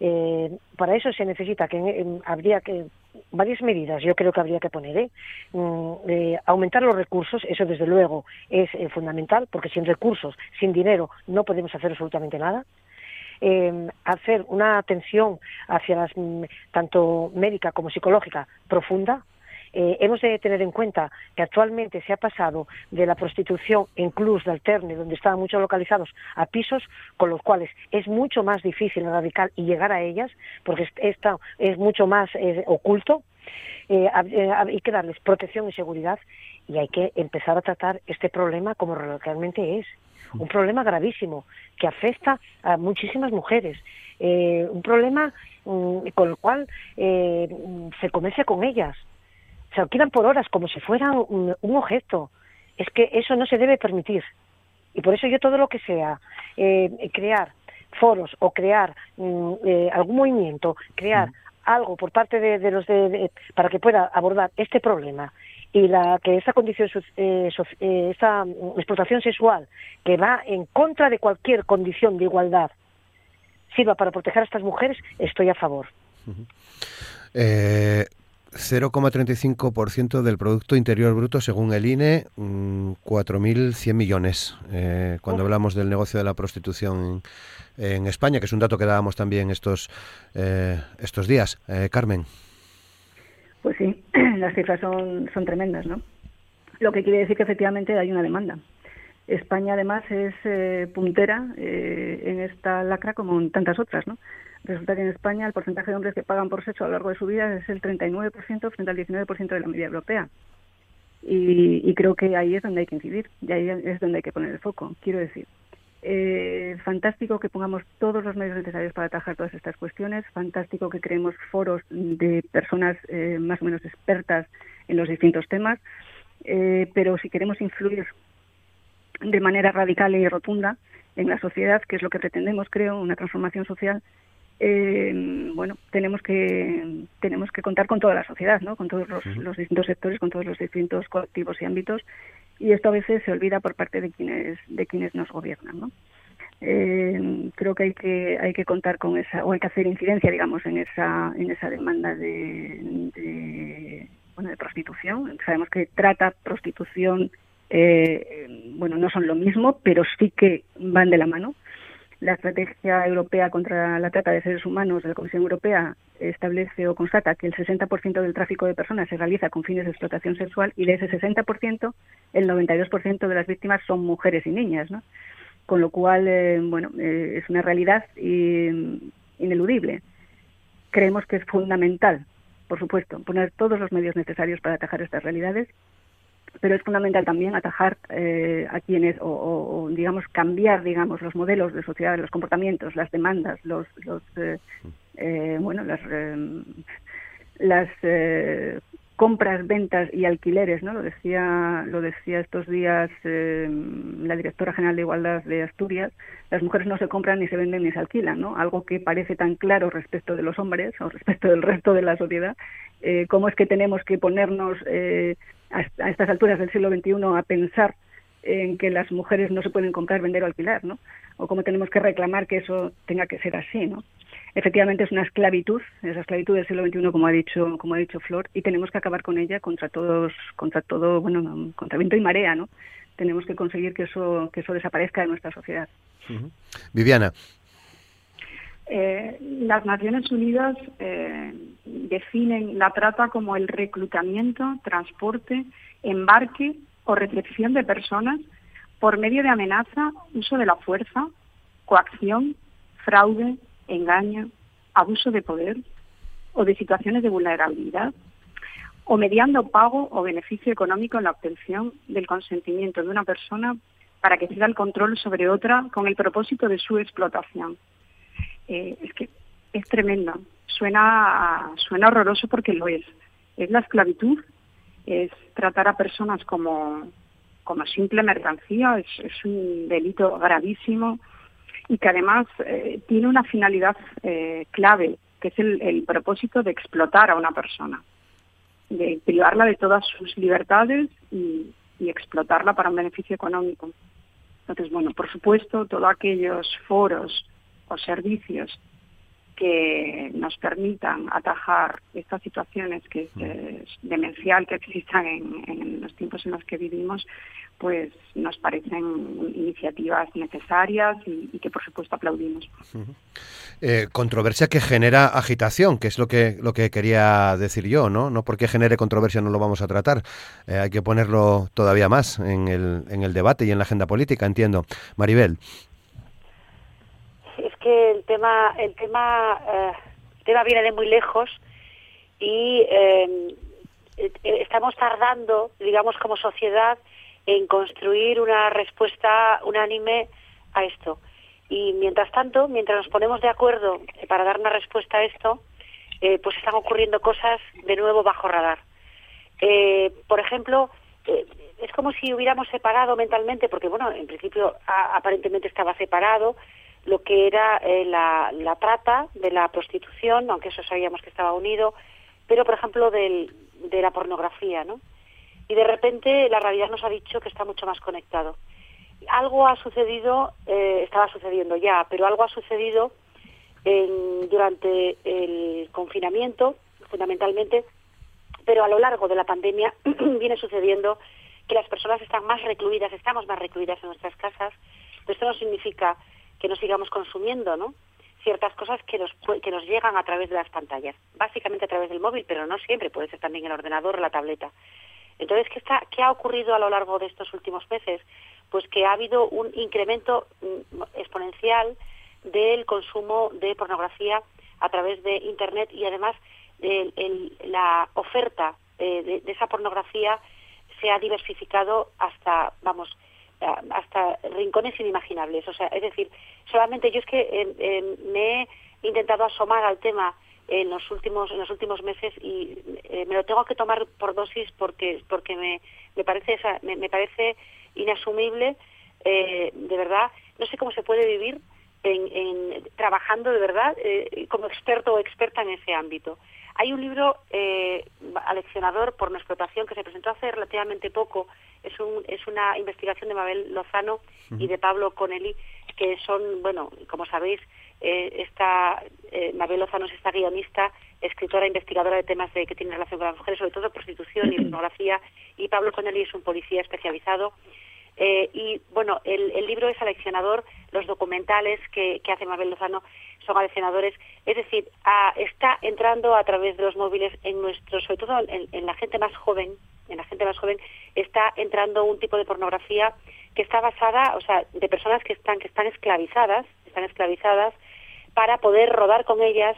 Eh, para eso se necesita que habría que varias medidas yo creo que habría que poner ¿eh? Mm, eh aumentar los recursos eso desde luego es fundamental porque sin recursos sin dinero no podemos hacer absolutamente nada hacer una atención hacia las mm, tanto médica como psicológica profunda eh, hemos de tener en cuenta que actualmente se ha pasado de la prostitución en clubs de alterne, donde estaban mucho localizados, a pisos, con los cuales es mucho más difícil radical y llegar a ellas, porque esto es mucho más eh, oculto. Eh, hay que darles protección y seguridad y hay que empezar a tratar este problema como realmente es. Un problema gravísimo que afecta a muchísimas mujeres. un problema mm, con el cual se comercia con ellas se alquilan por horas como si fueran un, objeto. Es que eso no se debe permitir. Y por eso yo todo lo que sea eh, crear foros o crear mm, eh, algún movimiento, crear algo por parte de, los de, para que pueda abordar este problema y la que esa condición eh, esa explotación sexual que va en contra de cualquier condición de igualdad sirva para proteger a estas mujeres, estoy a favor. 0,35% del Producto Interior Bruto según el INE, 4.100 mm, millones. Eh, cuando hablamos del negocio de la prostitución en, España, que es un dato que dábamos también estos, eh, estos días. Eh, Carmen. Pues sí, las cifras son, son tremendas, ¿no? Lo que quiere decir que efectivamente hay una demanda. España además es puntera en esta lacra como en tantas otras, ¿no? Resulta que en España el porcentaje de hombres que pagan por sexo a lo largo de su vida es el 39% frente al 19% de la media europea. Y, creo que ahí es donde hay que incidir, y ahí es donde hay que poner el foco. Quiero decir, eh, fantástico que pongamos todos los medios necesarios para atajar todas estas cuestiones, fantástico que creemos foros de personas eh, más o menos expertas en los distintos temas, eh, pero si queremos influir de manera radical y rotunda en la sociedad, que es lo que pretendemos, creo, una transformación social, eh, bueno, tenemos que tenemos que contar con toda la sociedad, ¿no? Con todos los, distintos sectores, con todos los distintos colectivos y ámbitos, y esto a veces se olvida por parte de quienes de quienes nos gobiernan, ¿no? Eh, creo que hay que hay que contar con esa o hay que hacer incidencia, digamos, en esa en esa demanda de, de bueno de prostitución. Sabemos que trata, prostitución, eh, bueno, no son lo mismo, pero sí que van de la mano la Estrategia Europea contra la Trata de Seres Humanos de la Comisión Europea establece o constata que el 60% del tráfico de personas se realiza con fines de explotación sexual y de ese 60%, el 92% de las víctimas son mujeres y niñas, ¿no? Con lo cual, eh, bueno, eh, es una realidad ineludible. Creemos que es fundamental, por supuesto, poner todos los medios necesarios para atajar estas realidades pero es fundamental también atajar eh, a quienes o, digamos cambiar digamos los modelos de sociedad los comportamientos las demandas los, los eh, eh, bueno las las compras, ventas y alquileres, ¿no? Lo decía, lo decía estos días eh, la directora general de Igualdad de Asturias. Las mujeres no se compran ni se venden ni se alquilan, ¿no? Algo que parece tan claro respecto de los hombres o respecto del resto de la sociedad. Eh, ¿Cómo es que tenemos que ponernos eh, a, estas alturas del siglo XXI a pensar en que las mujeres no se pueden comprar, vender o alquilar, ¿no? O cómo tenemos que reclamar que eso tenga que ser así, ¿no? efectivamente es una esclavitud, esa esclavitud del siglo XXI, como ha dicho, como ha dicho Flor, y tenemos que acabar con ella contra todos, contra todo, bueno, contra viento y marea, ¿no? Tenemos que conseguir que eso, que eso desaparezca de nuestra sociedad. Viviana. Eh, las Naciones Unidas eh, definen la trata como el reclutamiento, transporte, embarque o recepción de personas por medio de amenaza, uso de la fuerza, coacción, fraude, engaño, abuso de poder o de situaciones de vulnerabilidad, o mediando pago o beneficio económico en la obtención del consentimiento de una persona para que tenga el control sobre otra con el propósito de su explotación. Eh, es que es tremendo, suena, suena horroroso porque lo es. Es la esclavitud, es tratar a personas como, como simple mercancía, es un delito gravísimo y que además eh, tiene una finalidad eh, clave, que es el, propósito de explotar a una persona, de privarla de todas sus libertades y, y explotarla para un beneficio económico. Entonces, bueno, por supuesto, todos aquellos foros o servicios que nos permitan atajar estas situaciones que es, demencial que existan en, los tiempos en los que vivimos, pues nos parecen iniciativas necesarias y, que por supuesto aplaudimos. Eh, controversia que genera agitación, que es lo que lo que quería decir yo, ¿no? No porque genere controversia no lo vamos a tratar. Eh, hay que ponerlo todavía más en el, en el debate y en la agenda política, entiendo. Maribel que el tema, el tema, eh, tema viene de muy lejos y eh, eh, estamos tardando, digamos, como sociedad, en construir una respuesta unánime a esto. Y mientras tanto, mientras nos ponemos de acuerdo para dar una respuesta a esto, pues están ocurriendo cosas de nuevo bajo radar. por ejemplo, es como si hubiéramos separado mentalmente, porque bueno, en principio aparentemente estaba separado, lo que era eh, la, la, trata de la prostitución, aunque eso sabíamos que estaba unido, pero por ejemplo del, de la pornografía, ¿no? Y de repente la realidad nos ha dicho que está mucho más conectado. Algo ha sucedido, eh, estaba sucediendo ya, pero algo ha sucedido durante el confinamiento, fundamentalmente, pero a lo largo de la pandemia viene sucediendo que las personas están más recluidas, estamos más recluidas en nuestras casas. Pero esto no significa que no sigamos consumiendo, ¿no? ciertas cosas que nos, que nos llegan a través de las pantallas, básicamente a través del móvil, pero no siempre, puede ser también el ordenador o la tableta. Entonces, ¿qué, está, ¿qué ha ocurrido a lo largo de estos últimos meses? Pues que ha habido un incremento mm, exponencial del consumo de pornografía a través de Internet y además la oferta eh, de esa pornografía se ha diversificado hasta, vamos, hasta rincones inimaginables. O sea, es decir, solamente yo es que me he intentado asomar al tema en los últimos en los últimos meses y eh, me lo tengo que tomar por dosis porque porque me, me parece me, parece inasumible eh, de verdad no sé cómo se puede vivir en, trabajando de verdad eh, como experto o experta en ese ámbito hay un libro eh, aleccionador por una explotación que se presentó hace relativamente poco. Es, un, es una investigación de Mabel Lozano y de Pablo Conelli, que son, bueno, como sabéis, eh, esta, eh, Mabel Lozano es esta guionista, escritora, investigadora de temas de, que tienen relación con las mujeres, sobre todo prostitución y pornografía, y Pablo Conelli es un policía especializado eh, y bueno, el, el, libro es aleccionador, los documentales que, que hace Mabel Lozano son aleccionadores, es decir, está entrando a través de los móviles en nuestro, sobre todo en, la gente más joven, en la gente más joven, está entrando un tipo de pornografía que está basada, o sea, de personas que están, que están esclavizadas, están esclavizadas para poder rodar con ellas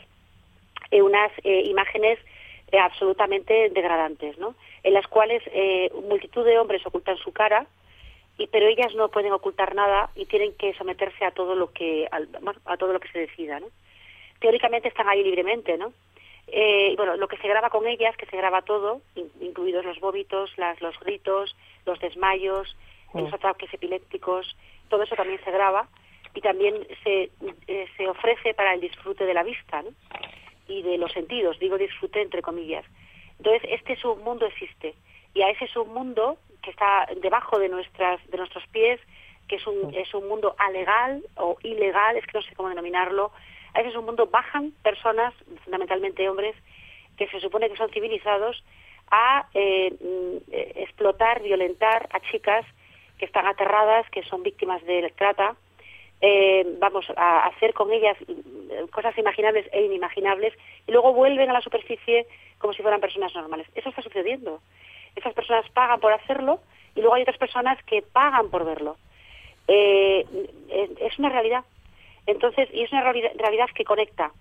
eh, unas eh, imágenes absolutamente degradantes, ¿no? En las cuales multitud de hombres ocultan su cara, y pero ellas no pueden ocultar nada y tienen que someterse a todo lo que a todo lo que se decida no teóricamente están ahí libremente no Eh, bueno, lo que se graba con ellas, que se graba todo, incluidos los vómitos, las, los gritos, los desmayos, los ataques epilépticos, todo eso también se graba y también se, eh, se ofrece para el disfrute de la vista ¿no? y de los sentidos, digo disfrute entre comillas. Entonces, este submundo existe y a ese submundo que está debajo de, nuestras, de nuestros pies, que es un, es un mundo alegal o ilegal, es que no sé cómo denominarlo, a ese submundo bajan personas, fundamentalmente hombres, que se supone que son civilizados, a eh, mm, explotar, violentar a chicas que están aterradas, que son víctimas de trata, eh, vamos a hacer con ellas mm, cosas imaginables e inimaginables y luego vuelven a la superficie como si fueran personas normales. Eso está sucediendo. Esas personas pagan por hacerlo y luego hay otras personas que pagan por verlo. Eh, es una realidad. Entonces, y es una realidad que conecta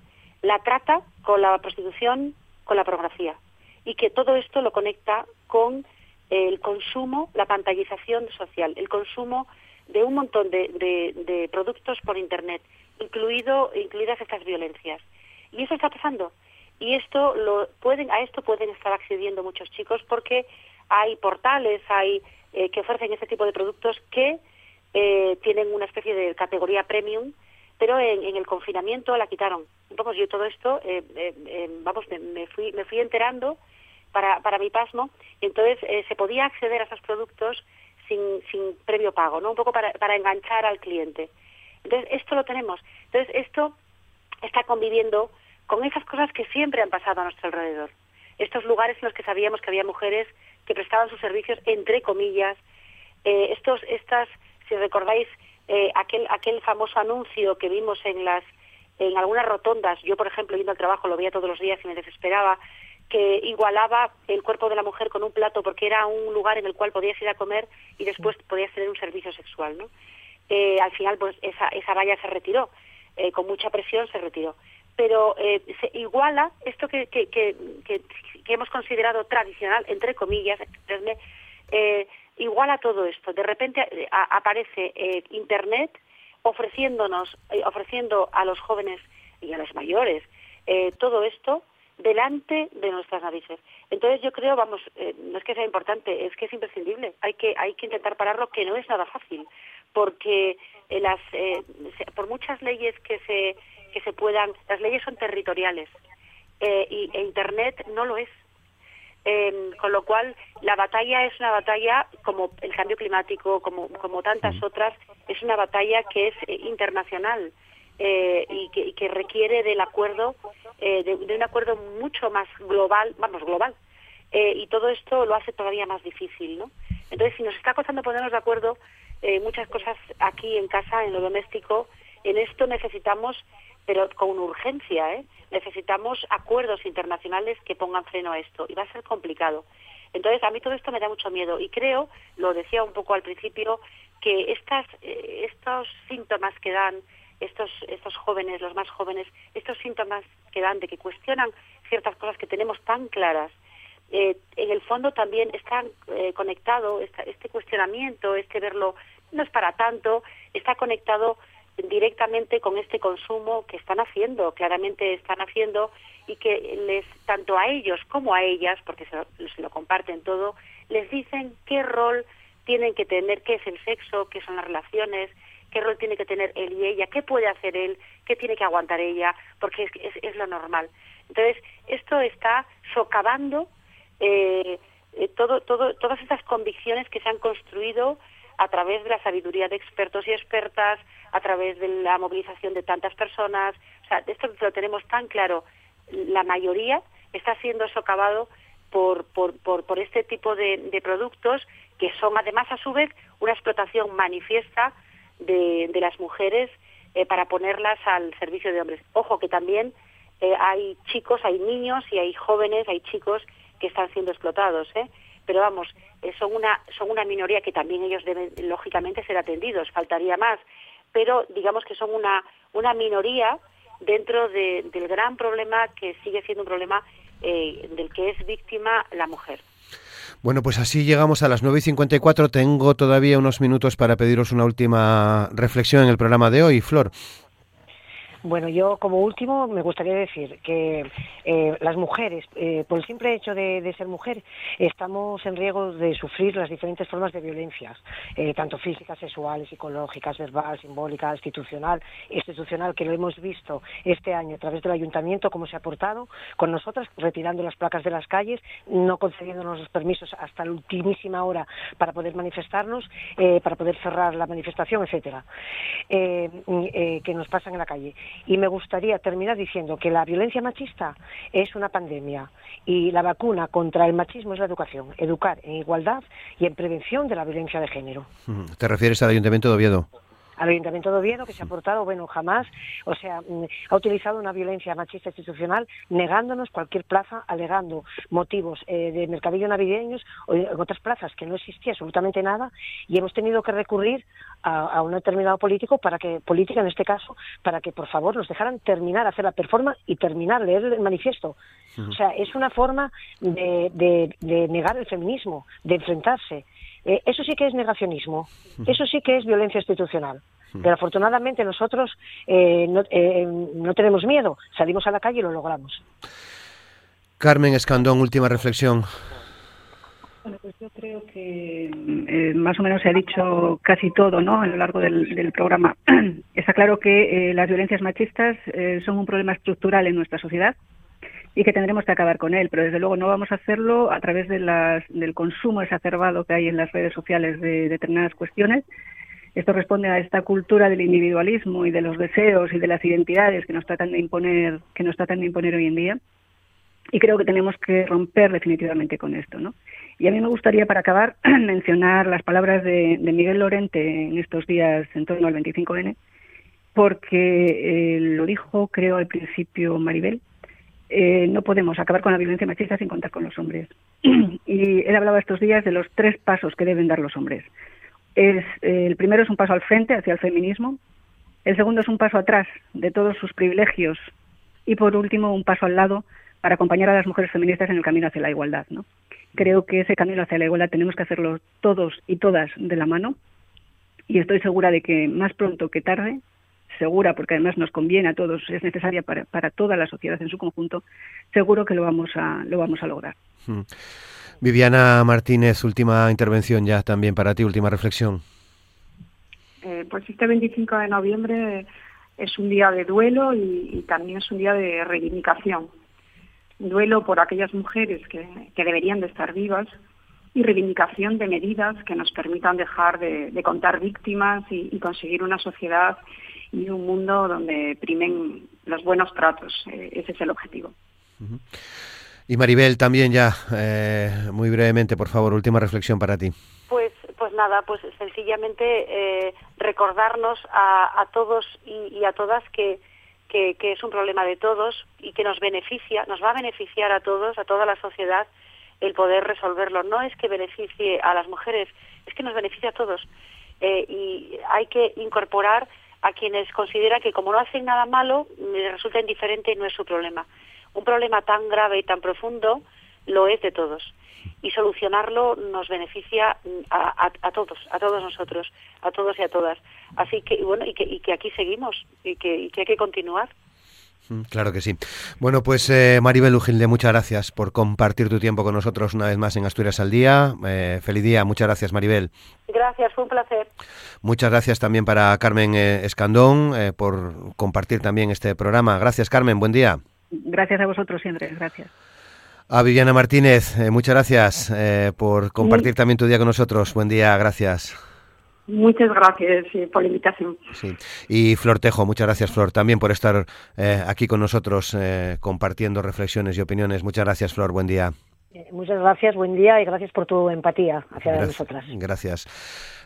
la trata con la prostitución, con la pornografía. Y que todo esto lo conecta con el consumo, la pantallización social, el consumo de un montón de, productos por Internet, incluido, incluidas estas violencias. Y eso está pasando. Y esto lo pueden, a esto pueden estar accediendo muchos chicos porque hay portales, hay eh, que ofrecen este tipo de productos que eh, tienen una especie de categoría premium, pero en, el confinamiento la quitaron. Vamos, yo todo esto, eh, vamos, me, fui, me fui enterando para, para mi pasmo, y entonces se podía acceder a esos productos sin, sin previo pago, ¿no? Un poco para, para enganchar al cliente. Entonces, esto lo tenemos. Entonces, esto está conviviendo con esas cosas que siempre han pasado a nuestro alrededor. Estos lugares en los que sabíamos que había mujeres que prestaban sus servicios, entre comillas, eh, estos, estas, si recordáis, eh, aquel, aquel famoso anuncio que vimos en las en algunas rotondas, yo por ejemplo yendo al trabajo lo veía todos los días y me desesperaba, que igualaba el cuerpo de la mujer con un plato porque era un lugar en el cual podías ir a comer y después podías tener un servicio sexual, ¿no? Eh, al final, pues esa, esa valla se retiró, eh, con mucha presión se retiró. Pero eh, se iguala esto que, que, que, que, hemos considerado tradicional, entre comillas, eh, iguala todo esto. De repente aparece Internet ofreciéndonos, ofreciendo a los jóvenes y a los mayores todo esto delante de nuestras narices. Entonces yo creo, vamos, eh, no es que sea importante, es que es imprescindible. Hay que hay que intentar pararlo, que no es nada fácil, porque eh, las eh, por muchas leyes que se que se puedan, las leyes son territoriales y e Internet no lo es. Em, con lo cual la batalla es una batalla como el cambio climático, como como tantas otras, es una batalla que es internacional. Eh, y, que, requiere del acuerdo, eh, de, un acuerdo mucho más global, vamos, global. Eh, y todo esto lo hace todavía más difícil, ¿no? Entonces, si nos está costando ponernos de acuerdo muchas cosas aquí en casa, en lo doméstico, en esto necesitamos, pero con urgencia, ¿eh? necesitamos acuerdos internacionales que pongan freno a esto. Y va a ser complicado. Entonces, a mí todo esto me da mucho miedo. Y creo, lo decía un poco al principio, que estas, estos síntomas que dan estos, estos jóvenes, los más jóvenes, estos síntomas que dan de que cuestionan ciertas cosas que tenemos tan claras, eh, en el fondo también están eh, conectado, este cuestionamiento, este verlo, no es para tanto, está conectado directamente con este consumo que están haciendo, claramente están haciendo y que les, tanto a ellos como a ellas, porque se lo, se lo comparten todo, les dicen qué rol tienen que tener, qué es el sexo, qué son las relaciones, qué rol tiene que tener él y ella, qué puede hacer él, qué tiene que aguantar ella, porque es, es, lo normal. Entonces, esto está socavando eh, eh, todo, todo, todas estas convicciones que se han construido a través de la sabiduría de expertos y expertas, a través de la movilización de tantas personas. O sea, esto lo tenemos tan claro. La mayoría está siendo socavado por, por, por, por este tipo de, productos que son además a su vez una explotación manifiesta de, de las mujeres eh, para ponerlas al servicio de hombres. Ojo que también eh, hay chicos, hay niños y hay jóvenes, hay chicos que están siendo explotados, ¿eh? Pero vamos, eh, son una son una minoría que también ellos deben lógicamente ser atendidos, faltaría más, pero digamos que son una una minoría dentro de, del gran problema que sigue siendo un problema del que es víctima la mujer. Bueno, pues así llegamos a las 9 y 54. Tengo todavía unos minutos para pediros una última reflexión en el programa de hoy, Flor. Bueno, yo como último me gustaría decir que eh, las mujeres, eh, por el simple hecho de, ser mujer, estamos en riesgo de sufrir las diferentes formas de violencias, eh, tanto físicas, sexuales, psicológicas, verbal, simbólica, institucional, institucional, que lo hemos visto este año a través del ayuntamiento, cómo se ha portado con nosotras, retirando las placas de las calles, no concediéndonos los permisos hasta la ultimísima hora para poder manifestarnos, para poder cerrar la manifestación, etcétera, que nos pasan en la calle. Y me gustaría terminar diciendo que la violencia machista es una pandemia y la vacuna contra el machismo es la educación, educar en igualdad y en prevención de la violencia de género. ¿Te refieres al Ayuntamiento de Oviedo? Al Ayuntamiento de Oviedo, que se ha portado, bueno, jamás, o sea, mm, ha utilizado una violencia machista institucional negándonos cualquier plaza, alegando motivos eh, de mercadillo navideños o en otras plazas que no existía absolutamente nada y hemos tenido que recurrir a, un determinado político para que, política en este caso, para que por favor nos dejaran terminar, hacer la performance y terminar, leer el manifiesto. O sea, es una forma de, de negar el feminismo, de enfrentarse. Eh, eso sí que es negacionismo, eso sí que es violencia institucional. Pero afortunadamente nosotros eh, eh, no, tenemos miedo, salimos a la calle y lo logramos. Carmen Escandón, última reflexión. Bueno, pues yo creo que más o menos se ha dicho casi todo ¿no? a lo largo del, programa. Está claro que las violencias machistas son un problema estructural en nuestra sociedad y que tendremos que acabar con él, pero desde luego no vamos a hacerlo a través del consumo exacerbado que hay en las redes sociales de determinadas cuestiones. Esto responde a esta cultura del individualismo y de los deseos y de las identidades que nos tratan de imponer, que nos tratan de imponer hoy en día. Y creo que tenemos que romper definitivamente con esto, ¿no? Y a mí me gustaría, para acabar, mencionar las palabras de, de Miguel Lorente en estos días en torno al 25N, porque eh, lo dijo, creo, al principio Maribel, eh, no podemos acabar con la violencia machista sin contar con los hombres. y él hablaba estos días de los tres pasos que deben dar los hombres. Es, eh, el primero es un paso al frente hacia el feminismo, el segundo es un paso atrás de todos sus privilegios y por último un paso al lado para acompañar a las mujeres feministas en el camino hacia la igualdad. ¿no? Creo que ese camino hacia la igualdad tenemos que hacerlo todos y todas de la mano y estoy segura de que más pronto que tarde segura, porque además nos conviene a todos, es necesaria para, para toda la sociedad en su conjunto, seguro que lo vamos a, lo vamos a lograr. Hmm. Viviana Martínez, última intervención ya también para ti, última reflexión. Eh, pues este 25 de noviembre es un día de duelo y, también es un día de reivindicación. Duelo por aquellas mujeres que, que, deberían de estar vivas y reivindicación de medidas que nos permitan dejar de, contar víctimas y, y, conseguir una sociedad y un mundo donde primen los buenos tratos. Eh, ese es el objetivo. Y Maribel, también ya, eh, muy brevemente, por favor, última reflexión para ti. Pues, pues nada, pues sencillamente eh, recordarnos a, todos y, a todas que, que, es un problema de todos y que nos beneficia, nos va a beneficiar a todos, a toda la sociedad, el poder resolverlo. No es que beneficie a las mujeres, es que nos beneficia a todos. y hay que incorporar a quienes consideran que como no hacen nada malo, les resulta indiferente y no es su problema. Un problema tan grave y tan profundo lo es de todos. Y solucionarlo nos beneficia a, todos, a todos nosotros, a todos y a todas. Así que, bueno, y que, aquí seguimos y que, y que hay que continuar. Mm, claro que sí. Bueno, pues eh, Maribel Ugilde, muchas gracias por compartir tu tiempo con nosotros una vez más en Asturias al Día. Eh, feliz día, muchas gracias Maribel. Gracias, fue un placer. Muchas gracias también para Carmen eh, Escandón por compartir también este programa. Gracias Carmen, buen día. Gracias a vosotros siempre, gracias. A Viviana Martínez, muchas gracias por compartir también tu día con nosotros. Buen día, gracias. Muchas gracias por la invitación. Sí. Y Flor Tejo, muchas gracias Flor también por estar eh, aquí con nosotros eh, compartiendo reflexiones y opiniones. Muchas gracias Flor, buen día. Eh, muchas gracias, buen día y gracias por tu empatía hacia nosotras. Gracias.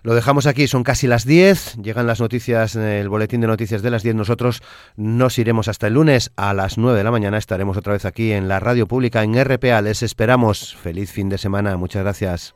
Lo dejamos aquí, son casi las 10, llegan las noticias, el boletín de noticias de las 10. Nosotros nos iremos hasta el lunes a las 9 de la mañana. Estaremos otra vez aquí en la radio pública en RPA. Les esperamos. Feliz fin de semana. Muchas gracias.